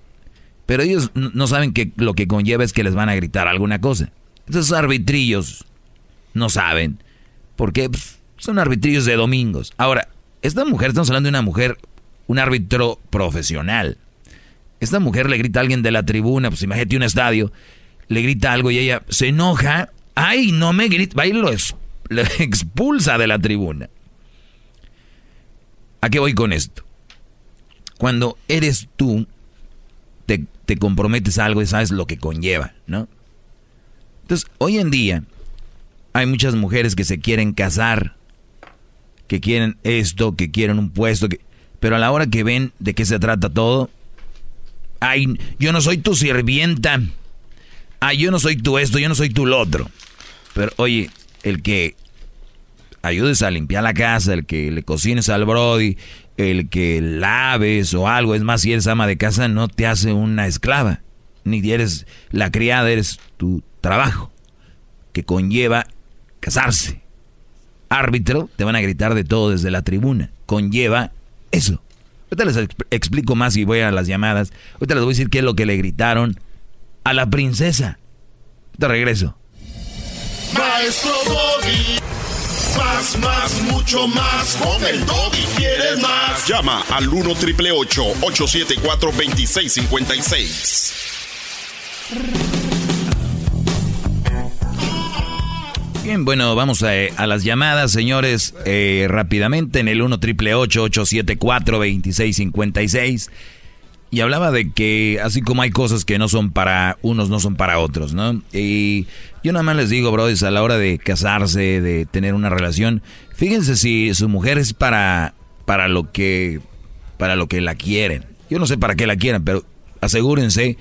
Pero ellos no saben que lo que conlleva es que les van a gritar alguna cosa. Esos arbitrillos no saben. Porque pues, son arbitrillos de domingos. Ahora, esta mujer, estamos hablando de una mujer, un árbitro profesional. Esta mujer le grita a alguien de la tribuna, pues imagínate un estadio, le grita algo y ella se enoja. Ay, no me grita, va y lo expulsa de la tribuna. ¿A qué voy con esto? Cuando eres tú, te, te comprometes a algo y sabes lo que conlleva, ¿no? Entonces, hoy en día hay muchas mujeres que se quieren casar, que quieren esto, que quieren un puesto, que, pero a la hora que ven de qué se trata todo, ay, yo no soy tu sirvienta, ay, yo no soy tu esto, yo no soy tu lo otro. Pero oye, el que ayudes a limpiar la casa, el que le cocines al Brody, el que laves o algo, es más, si eres ama de casa, no te hace una esclava, ni eres la criada, eres tu trabajo, que conlleva casarse. Árbitro, te van a gritar de todo desde la tribuna, conlleva eso. Ahorita les explico más y voy a las llamadas. Ahorita les voy a decir qué es lo que le gritaron a la princesa. Te regreso. Maestro Doggy. Más, más, mucho más. Con el Doggy quieres más. Llama al 1 triple 874 2656. Bien, bueno, vamos a, a las llamadas, señores, eh, rápidamente en el 1 triple 874 2656 Y hablaba de que así como hay cosas que no son para unos, no son para otros, ¿no? Y yo nada más les digo, brothers, a la hora de casarse, de tener una relación, fíjense si su mujer es para, para lo que, para lo que la quieren. Yo no sé para qué la quieran, pero asegúrense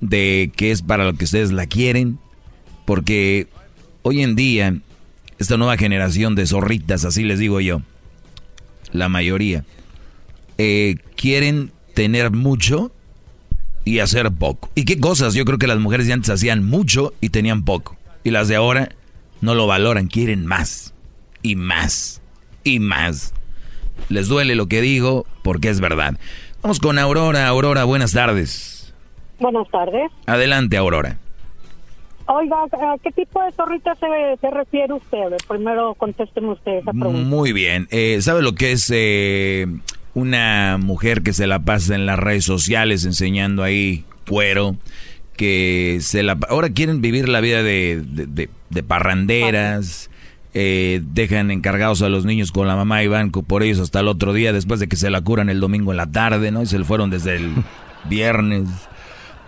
de que es para lo que ustedes la quieren, porque hoy en día, esta nueva generación de zorritas, así les digo yo, la mayoría, eh, quieren tener mucho y hacer poco. ¿Y qué cosas? Yo creo que las mujeres de antes hacían mucho y tenían poco. Y las de ahora no lo valoran, quieren más y más y más. Les duele lo que digo porque es verdad. Vamos con Aurora. Aurora, buenas tardes. Buenas tardes. Adelante, Aurora. Oiga, ¿a qué tipo de zorrita se, se refiere usted? Primero contésteme usted esa pregunta. Muy bien. Eh, ¿Sabe lo que es eh, una mujer que se la pasa en las redes sociales enseñando ahí cuero? Que se la... Ahora quieren vivir la vida de, de, de- de parranderas. eh, dejan encargados a los niños con la mamá y van por ellos hasta el otro día después de que se la curan el domingo en la tarde, ¿no? Y se le fueron desde el viernes.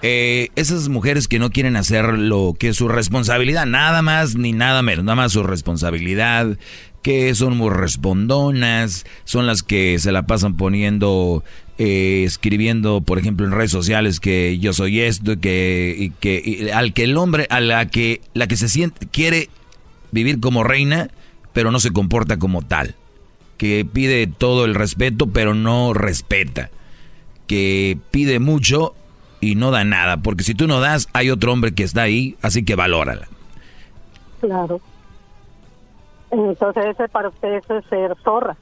Eh, esas mujeres que no quieren hacer lo que es su responsabilidad, nada más ni nada menos, nada más su responsabilidad, que son muy respondonas, son las que se la pasan poniendo, eh, escribiendo, por ejemplo, en redes sociales que yo soy esto, que, y que y al que el hombre, a la que, la que se siente, quiere vivir como reina, pero no se comporta como tal, que pide todo el respeto, pero no respeta, que pide mucho y no da nada, porque si tú no das, hay otro hombre que está ahí, así que valórala. Claro. Entonces, ese para usted eso es ser zorra.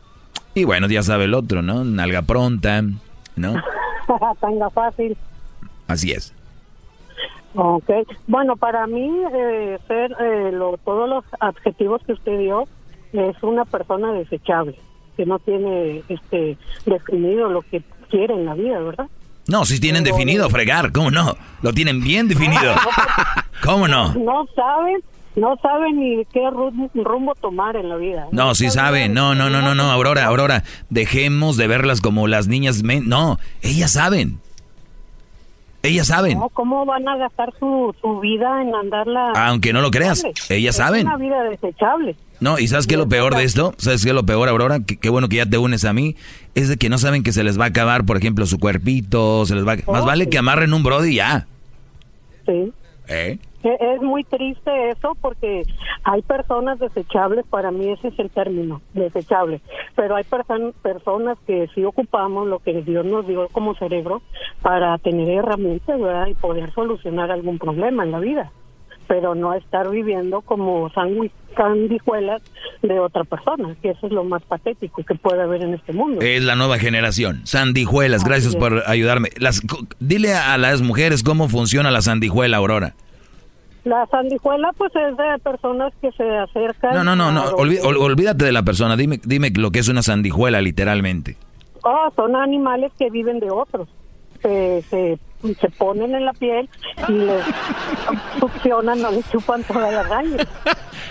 Y bueno, ya sabe el otro, ¿no? Nalga pronta, ¿no? Tanga fácil. Así es. Ok. Bueno, para mí, eh, ser eh, lo- todos los adjetivos que usted dio es una persona desechable, que no tiene este definido lo que quiere en la vida, ¿verdad? No, si tienen definido fregar, ¿cómo no? Lo tienen bien definido. ¿Cómo no? No saben, no saben ni qué rum- rumbo tomar en la vida. No, sí saben. No, no, no, no, no, Aurora, Aurora. Dejemos de verlas como las niñas. men- No, ellas saben. Ellas saben. No, ¿Cómo van a gastar su, su vida en andarla? Aunque no lo creas, ellas Es saben. una vida desechable. No, y ¿sabes qué es lo peor de esto? ¿Sabes qué es lo peor, Aurora? Qué bueno que ya te unes a mí. Es de que no saben que se les va a acabar, por ejemplo, su cuerpito, se les va a... Más vale que amarren un brody ya. Sí. ¿Eh? Es muy triste eso porque hay personas desechables, para mí ese es el término, desechable, pero hay perso- personas que sí ocupamos lo que Dios nos dio como cerebro para tener herramientas ¿verdad? y poder solucionar algún problema en la vida, pero no estar viviendo como sangui- sanguijuelas de otra persona, que eso es lo más patético que puede haber en este mundo. Es la nueva generación. Sandijuelas, gracias por ayudarme. Las, dile a las mujeres cómo funciona la sandijuela, Aurora. La sandijuela, pues es de personas que se acercan. No, no, no, no. olví- ol- olvídate de la persona. Dime, dime lo que es una sandijuela, literalmente. Oh, son animales que viven de otros. Se, se, se ponen en la piel y les succionan o les chupan toda la.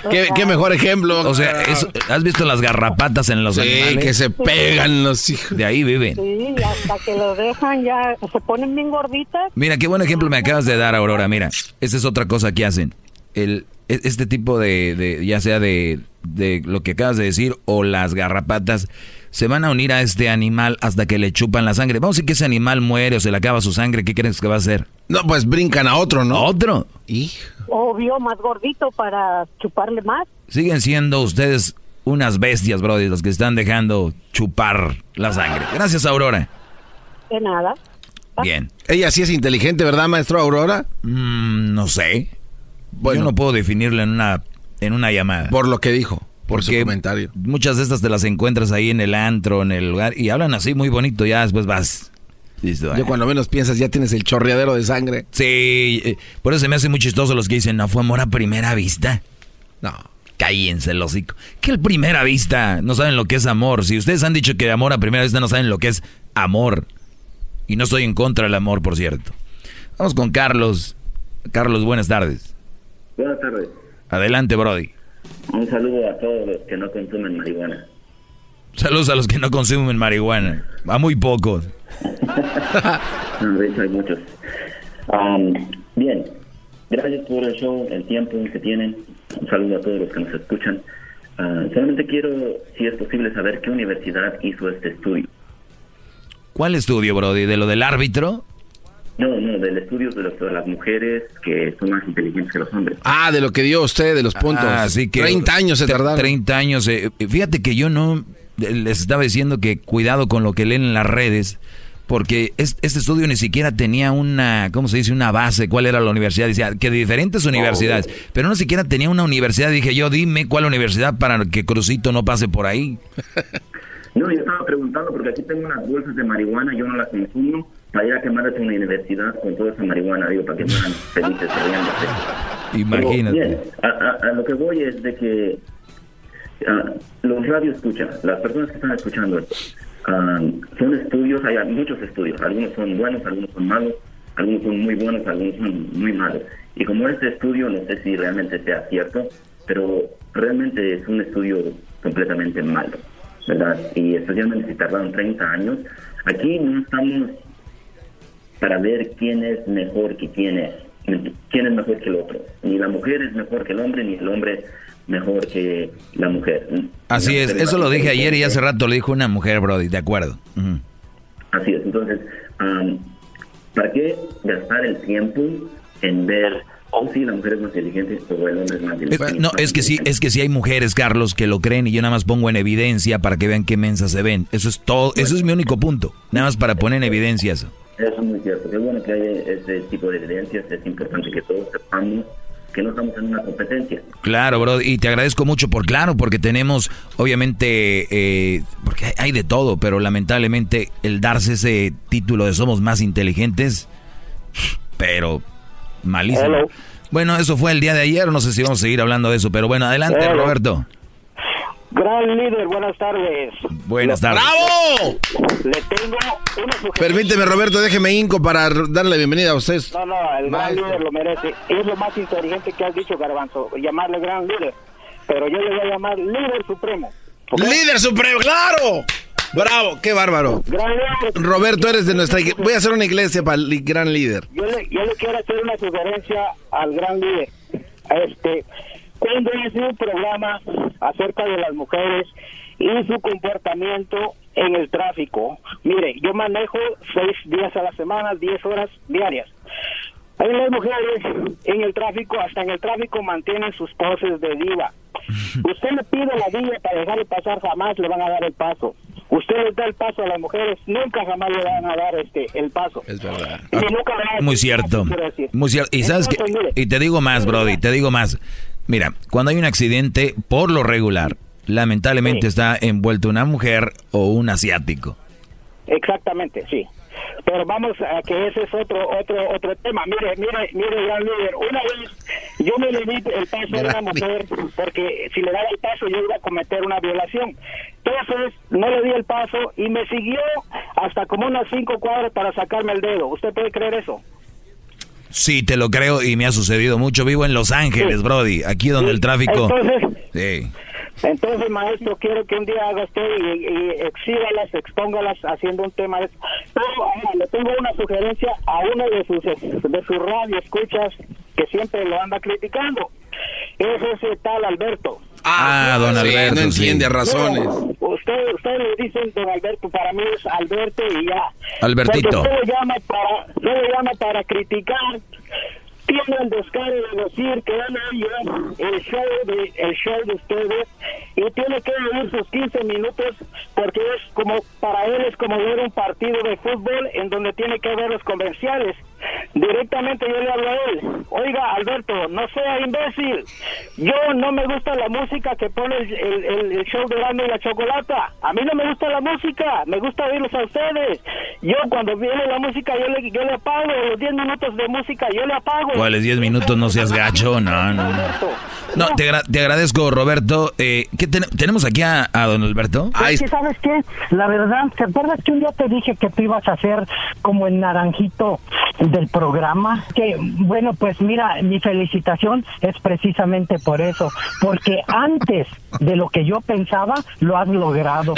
O ¿Qué, mejor ejemplo. O sea, eso- ¿has visto las garrapatas en los Sí, animales? que se pegan los hijos. De ahí viven. Sí, hasta que los dejan ya, se ponen bien gorditas. Mira, qué buen ejemplo me acabas de dar, Aurora. Mira, esta es otra cosa que hacen. El, e- este tipo de, de- ya sea de, de lo que acabas de decir o las garrapatas, se van a unir a este animal hasta que le chupan la sangre. Vamos a decir que ese animal muere o se le acaba su sangre. ¿Qué crees que va a hacer? No, pues brincan a otro, ¿no? ¿A otro? Obvio, más gordito para chuparle más. Siguen siendo ustedes unas bestias, brody, los que están dejando chupar la sangre. Gracias, Aurora. De nada. Bien. Ella sí es inteligente, ¿verdad, maestro Aurora? Mm, no sé. Yo no puedo definirlo en una, en una llamada. Por lo que dijo, Porque comentario. Muchas de estas te las encuentras ahí en el antro, en el lugar, y hablan así muy bonito, ya después vas. Listo, Yo cuando menos piensas ya tienes el chorreadero de sangre. Sí, eh, por eso se me hace muy chistoso los que dicen, no fue amor a primera vista. No. Cállense el hocico. Que el primera vista no saben lo que es amor. Si ustedes han dicho que amor a primera vista no saben lo que es amor. Y no estoy en contra del amor, por cierto. Vamos con Carlos. Carlos, buenas tardes. Buenas tardes. Adelante, Brody. Un saludo a todos los que no consumen marihuana. Saludos a los que no consumen marihuana. A muy pocos. No, de hecho hay muchos. Um, bien, gracias por el show, el tiempo que tienen. Un saludo a todos los que nos escuchan. Ah, solamente quiero, si es posible, saber qué universidad hizo este estudio. ¿Cuál estudio, Brody? ¿De lo del árbitro? No, no, del estudio de, los- de las mujeres que son más inteligentes que los hombres. Ah, de lo que dio usted, de los puntos. Ah, sí que 30 años se tardaron. 30 años. eh, fíjate que yo no eh, les estaba diciendo que cuidado con lo que leen en las redes, porque es- este estudio ni siquiera tenía una, ¿cómo se dice? Una base. ¿Cuál era la universidad? Decía que de diferentes universidades, pero no siquiera tenía una universidad. Dije yo, dime cuál universidad para que Crucito no pase por ahí. No, yo estaba preguntando porque aquí tengo unas bolsas de marihuana, yo no las consumo, para ir a quemarlas en una universidad con toda esa marihuana, digo, para que fueran felices riéndose. Imagínate. Pero, bien, a, a- a lo que voy es de que ah, los radios escuchan, las personas que están escuchando esto, ah, son estudios, hay muchos estudios, algunos son buenos, algunos son malos, algunos son muy buenos, algunos son muy malos. Y como este estudio, no sé si realmente sea cierto, pero realmente es un estudio completamente malo, ¿verdad? Y especialmente si tardaron 30 años, aquí no estamos para ver quién es mejor que quién es, quién es mejor que el otro. Ni la mujer es mejor que el hombre, ni el hombre mejor que la mujer. Así La es, mujer eso lo dije ayer y hace rato lo dijo una mujer, Brody, de acuerdo. Así es, entonces, am, ¿para qué gastar el tiempo en ver, oh sí, la mujer es más inteligente o el hombre es más inteligente? no, es que sí, es que sí hay mujeres, Carlos, que lo creen y yo nada más pongo en evidencia para que vean qué mensas se ven. Eso es todo, eso es mi único punto. Nada más para poner en evidencia eso. Eso es muy cierto. Qué bueno que haya ese tipo de evidencias. Es importante que todos sepamos que no estamos en una competencia. Claro, bro, y te agradezco mucho por claro, porque tenemos, obviamente, eh, porque hay, hay de todo, pero lamentablemente el darse ese título de somos más inteligentes, pero malísimo. Hello. Bueno, eso fue el día de ayer, no sé si vamos a seguir hablando de eso, pero bueno, adelante, Hello. Roberto. Gran líder, buenas tardes. Buenas tardes. ¡Bravo! Le tengo una sugerencia. Permíteme, Roberto, déjeme hinco para darle bienvenida a usted. No, no, el gran Maestro. líder lo merece. Es lo más inteligente que has dicho, Garbanzo, llamarle gran líder. Pero yo le voy a llamar líder supremo. ¡Líder supremo! ¡Claro! ¡Bravo! ¡Qué bárbaro! Gran líder. Roberto, eres de nuestra iglesia. Voy a hacer una iglesia para el gran líder. Yo le, yo le quiero hacer una sugerencia al gran líder. Este, cuando hice un programa acerca de las mujeres y su comportamiento en el tráfico. Mire, yo manejo seis días a la semana, diez horas diarias. Hay las mujeres en el tráfico, hasta en el tráfico mantienen sus poses de diva. Usted le pide la diva para dejarle pasar, jamás le van a dar el paso. Usted les da el paso a las mujeres, nunca jamás le van a dar este el paso. Es verdad. Y nunca Muy cierto. Muy cierto. Y sabes que, Entonces, mire, y te digo más, Brody, te digo más. Mira, cuando hay un accidente, por lo regular, lamentablemente está envuelto una mujer o un asiático. Exactamente, sí. pero vamos a que ese es otro otro otro tema. Mire, mire, mire, gran líder, una vez yo me le di el paso a una mujer porque si le daba el paso yo iba a cometer una violación. Entonces no le di el paso y me siguió hasta como unas cinco cuadras para sacarme el dedo. ¿Usted puede creer eso? Sí, te lo creo y me ha sucedido mucho. Vivo en Los Ángeles, Brody, aquí donde el tráfico... Entonces, Sí. Entonces, maestro, quiero que un día haga usted y, y exhíbalas, expóngalas haciendo un tema de eso. Pero ahora, le tengo una sugerencia a uno de sus de sus radio escuchas que siempre lo anda criticando. Es ese tal Alberto. Ah, don sí, Alberto. no sí. entiende razones. No, usted, usted le dicen don Alberto, para mí es Alberto y ya. Albertito. Usted lo llama para, usted lo llama para criticar. Tiene el descaro de decir que van a oír el show de el show de ustedes y tiene que oír sus 15 minutos porque es como para él es como ver un partido de fútbol en donde tiene que ver los comerciales. Directamente yo le hablo a él. Oiga, Alberto, no sea imbécil. Yo no me gusta la música que pone el, el- el- el show de Grande y la Chocolata. A mí no me gusta la música, me gusta oírlos a ustedes. Yo cuando viene la música yo le, yo le apago, los 10 minutos de música yo le apago. ¿Cuáles 10 minutos? No seas gacho. No, no, no. No, te, agra- te agradezco, Roberto. Eh, ¿qué ten- ¿Tenemos aquí a, a don Alberto? Es que, ¿sabes qué? La verdad, ¿te acuerdas que un día te dije que tú ibas a hacer como el naranjito del programa? Que, bueno, pues mira, mi felicitación es precisamente por eso, porque antes de lo que yo pensaba, lo has logrado.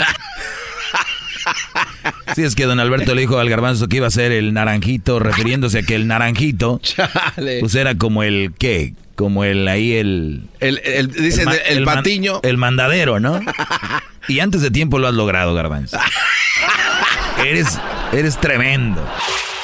Sí, es que don Alberto le dijo al garbanzo que iba a ser el naranjito, refiriéndose a que el naranjito, pues era como el, ¿qué? Como el, ahí el... El, el- el, man- patiño. el mandadero, ¿no? Y antes de tiempo lo has logrado, garbanzo. Eres, eres tremendo.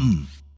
come.